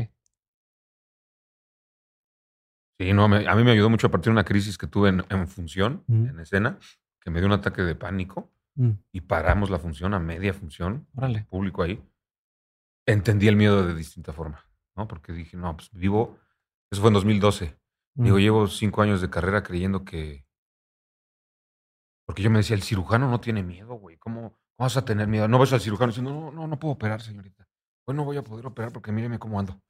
sí, no, me- a mí me ayudó mucho a partir de una crisis que tuve en, en función, en escena, que me dio un ataque de pánico Mm, y paramos la función a media función, órale. público ahí. Entendí el miedo de distinta forma, ¿no? Porque dije, no, pues vivo, eso fue en 2012. Mm, Digo, llevo cinco años de carrera creyendo que. Porque yo me decía, el cirujano no tiene miedo, güey. ¿Cómo, vas a tener miedo? No ves al cirujano diciendo, no, no, no puedo operar, señorita. Hoy no voy a poder operar porque míreme cómo ando.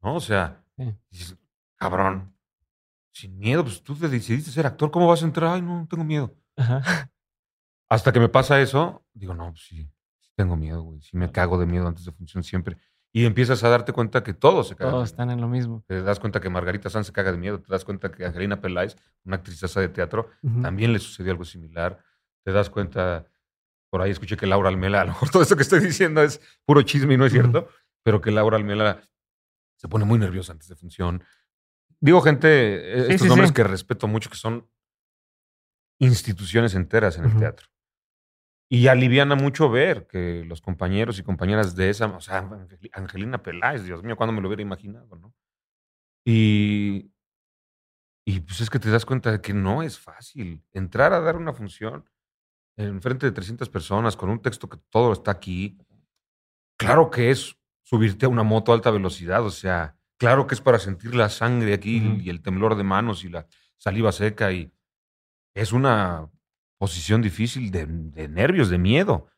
¿No? O sea, Sí. dices, cabrón, sin miedo, pues tú te decidiste ser actor, ¿cómo vas a entrar? Ay, no, tengo miedo. Ajá. Hasta que me pasa eso, digo, no, pues sí, sí tengo miedo, güey. Sí me cago de miedo antes de función siempre. Y empiezas a darte cuenta que todos se cagan. Todos están en lo mismo. Te das cuenta que Margarita Sanz se caga de miedo, te das cuenta que Angelina Peláez, una actrizaza de teatro, también le sucedió algo similar. Te das cuenta, por ahí escuché que Laura Almela, a lo mejor todo esto que estoy diciendo es puro chisme y no es cierto, pero que Laura Almela se pone muy nerviosa antes de función. Digo, gente, Sí, estos sí, nombres sí. que respeto mucho, que son instituciones enteras en el teatro. Y aliviana mucho ver que los compañeros y compañeras de esa, o sea, Angel- Angelina Peláez, Dios mío, ¿cuándo me lo hubiera imaginado, no? Y, y pues es que te das cuenta de que no es fácil entrar a dar una función en frente de 300 personas con un texto que todo está aquí. Claro que es subirte a una moto a alta velocidad, o sea, claro que es para sentir la sangre aquí y el temblor de manos y la saliva seca y es una posición difícil de, de nervios, de miedo.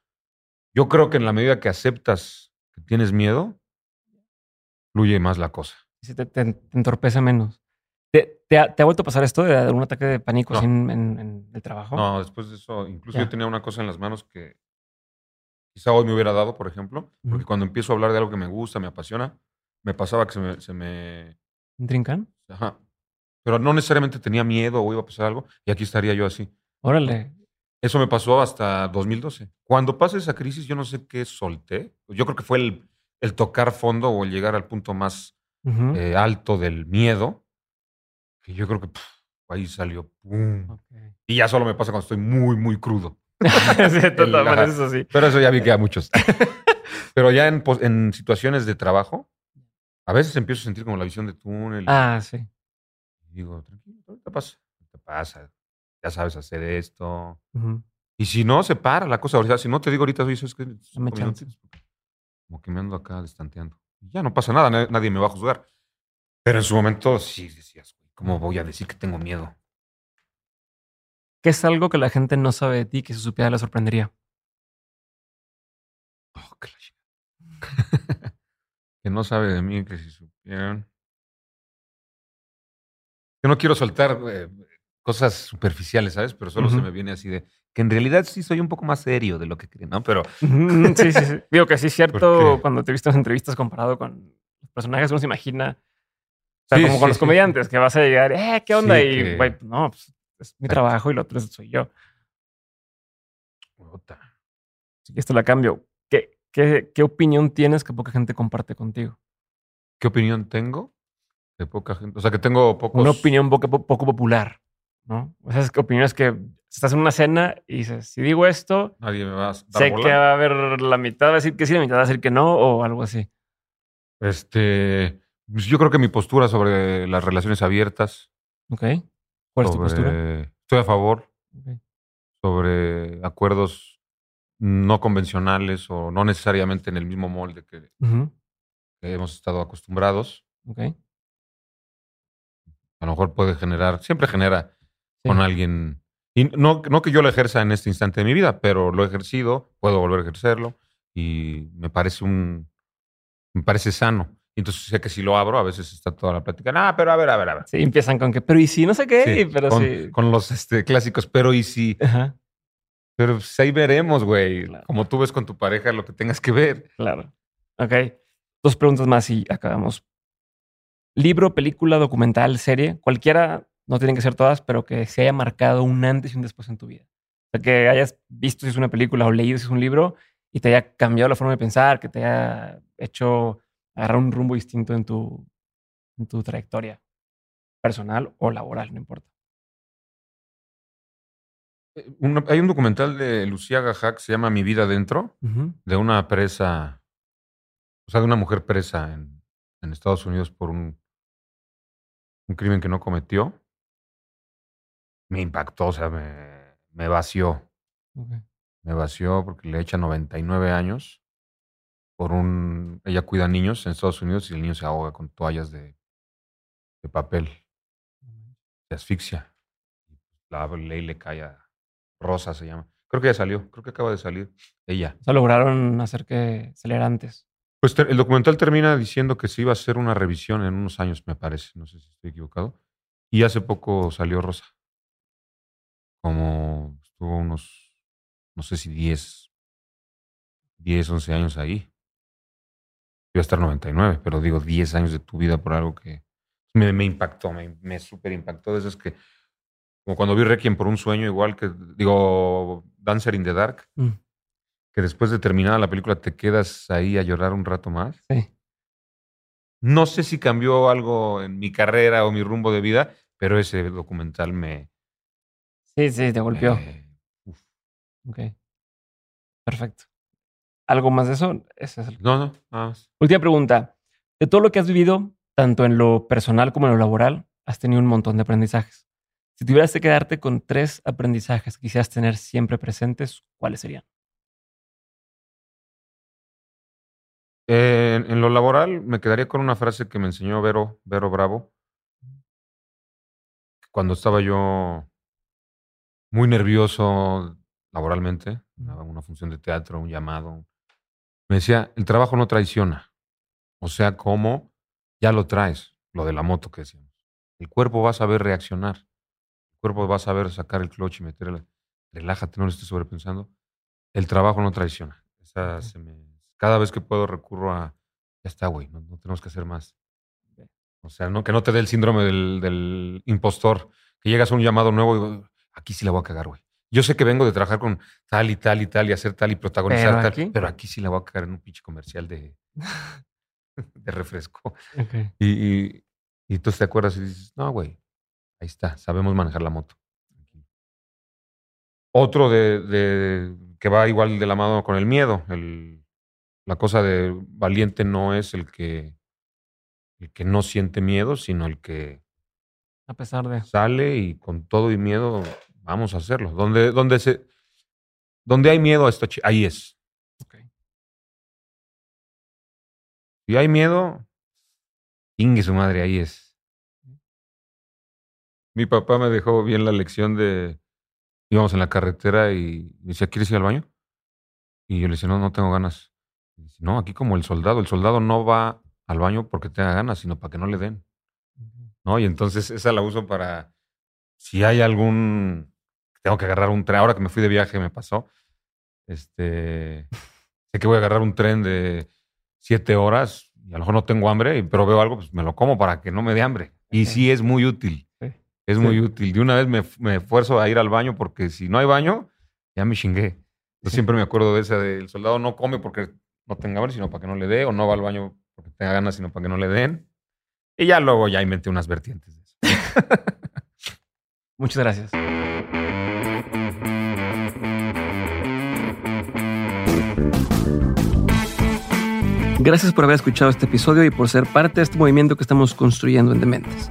Yo creo que en la medida que aceptas que tienes miedo, fluye más la cosa. Sí, te, te- te entorpece menos. ¿Te, te ha, vuelto a pasar esto de un ataque de pánico No. en, el trabajo? No, después de eso, incluso yo tenía una cosa en las manos que quizá hoy me hubiera dado, por ejemplo, porque cuando empiezo a hablar de algo que me gusta, me apasiona, me pasaba que se me, se me ¿Un trincan? ajá, pero no necesariamente tenía miedo o iba a pasar algo, y aquí estaría yo así. Órale. Eso me pasó hasta 2012. Cuando pasa esa crisis, yo no sé qué solté. Yo creo que fue el, el tocar fondo o el llegar al punto más eh, alto del miedo, que yo creo que ahí salió. ¡pum! Y ya solo me pasa cuando estoy muy, muy crudo. <laughs> sí, <laughs> ajá. así. Pero eso ya vi que a muchos. <laughs> Pero ya en, en situaciones de trabajo, a veces empiezo a sentir como la visión de túnel. Ah, sí. Y digo, tranquilo, ahorita pasa, te pasa, ya sabes hacer esto. Y si no, se para la cosa. O sea, si no te digo ahorita, oye, es que como que me ando acá destanteando. Ya no pasa nada, nadie me va a juzgar. Pero en su momento sí decías, ¿cómo voy a decir que tengo miedo? ¿Qué es algo que la gente no sabe de ti que si supiera le sorprendería? Oh, que, <laughs> que no sabe de mí que si supieran. Yo no quiero soltar eh, cosas superficiales, ¿sabes? Pero solo se me viene así de que en realidad sí soy un poco más serio de lo que creen, ¿no? Pero. Sí, sí, sí. Digo que sí es cierto cuando te viste en entrevistas comparado con los personajes, uno se imagina. O sea, como con los comediantes, que vas a llegar, eh, ¿qué onda? y, güey, no, pues es mi trabajo y lo otro soy yo. Si esto la cambio. ¿Qué, qué, ¿Qué opinión tienes que poca gente comparte contigo? ¿Qué opinión tengo? De poca gente. O sea, que tengo pocos. Una opinión poco, poco popular. ¿No? O sea, es que opiniones que estás en una cena y dices, si digo esto, nadie me va a Sé que va a haber la mitad va a decir que sí, la mitad va a decir que no o algo así. Este, pues yo creo que mi postura sobre las relaciones abiertas. Ok. ¿Cuál es tu postura? Estoy a favor. Sobre acuerdos no convencionales o no necesariamente en el mismo molde que, que hemos estado acostumbrados. Ok. A lo mejor puede generar, siempre genera con alguien. Y no, no que yo lo ejerza en este instante de mi vida, pero lo he ejercido, puedo volver a ejercerlo y me parece un. Me parece sano. Entonces sé que si lo abro, a veces está toda la plática. Ah, pero a ver, a ver, a ver. Sí, empiezan con que, pero y si, no sé qué, pero con, sí. Con los este, clásicos, pero y si. Ajá. Pero pues, ahí veremos, güey. Como tú ves con tu pareja lo que tengas que ver. Claro. Ok. Dos preguntas más y acabamos. Libro, película, documental, serie, cualquiera no tienen que ser todas, pero que se haya marcado un antes y un después en tu vida. O sea, que hayas visto si es una película o leído si es un libro y te haya cambiado la forma de pensar, que te haya hecho agarrar un rumbo distinto en tu, en tu trayectoria personal o laboral, no importa. Eh, hay un documental de Lucía Gajak, se llama Mi vida dentro, de una presa, o sea, de una mujer presa en, en Estados Unidos por un, un crimen que no cometió me impactó, o sea, me, me vació. Me vació porque le echa 99 años por un... Ella cuida niños en Estados Unidos y el niño se ahoga con toallas de, de papel. Se asfixia. La ley le cae a Rosa, se llama. Creo que ya salió, creo que acaba de salir ella. O sea, lograron hacer que saliera antes. Pues el documental termina diciendo que se iba a hacer una revisión en unos años, me parece. No sé si estoy equivocado. Y hace poco salió Rosa como estuvo unos, no sé si 10, 10, 11 años ahí. Iba a estar 99, pero digo 10 años de tu vida por algo que me, me impactó, me, me súper impactó. De es que, como cuando vi Requiem por un sueño, igual que, digo, Dancer in the Dark, mm. que después de terminada la película te quedas ahí a llorar un rato más. Sí. No sé si cambió algo en mi carrera o mi rumbo de vida, pero ese documental me, Sí, sí, te golpeó. Eh, ok. Perfecto. ¿Algo más de eso? No, no, nada más. Última pregunta. De todo lo que has vivido, tanto en lo personal como en lo laboral, has tenido un montón de aprendizajes. Si tuvieras que quedarte con tres aprendizajes que quisieras tener siempre presentes, ¿cuáles serían? en lo laboral me quedaría con una frase que me enseñó Vero, Vero Bravo. Cuando estaba yo muy nervioso laboralmente, una función de teatro, un llamado. Me decía, el trabajo no traiciona. O sea, como ya lo traes, lo de la moto que decíamos. El cuerpo va a saber reaccionar. El cuerpo va a saber sacar el clutch y meterle. Relájate, no lo estés sobrepensando. El trabajo no traiciona. cada vez que puedo recurro a, ya está, güey, no, tenemos que hacer más. O sea, no, que no te dé el síndrome del, del impostor, que llegas a un llamado nuevo y aquí sí la voy a cagar, güey. Yo sé que vengo de trabajar con tal y tal y tal y hacer tal y protagonizar tal, pero aquí sí la voy a cagar en un pinche comercial de, <laughs> de refresco. Y, y, tú te acuerdas y dices, no, güey, ahí está, sabemos manejar la moto. Otro de, de, que va igual de la mano con el miedo. El, la cosa de valiente no es el que, el que no siente miedo, sino el que A pesar de. Sale y con todo y miedo vamos a hacerlo. Donde, donde, se, donde hay miedo, esto, ahí es. Si hay miedo, ingue su madre, ahí es. Mi papá me dejó bien la lección de. Íbamos en la carretera y me decía, ¿quieres ir al baño? Y yo le decía, no, no tengo ganas. no, aquí como el soldado. El soldado no va al baño porque tenga ganas, sino para que no le den. ¿No? Y entonces esa la uso para. Si hay algún. Tengo que agarrar un tren. Ahora que me fui de viaje me pasó. Este. sé que voy a agarrar un tren de siete horas y a lo mejor no tengo hambre, pero veo algo, pues me lo como para que no me dé hambre. Y sí es muy útil. Es muy útil. De una vez me, me esfuerzo a ir al baño porque si no hay baño, ya me chingué. Yo siempre me acuerdo de esa del soldado no come porque no tenga hambre, sino para que no le dé, o no va al baño porque tenga ganas, sino para que no le den. Y ya luego ya inventé unas vertientes de eso. <laughs> Muchas gracias. Gracias por haber escuchado este episodio y por ser parte de este movimiento que estamos construyendo en Dementes.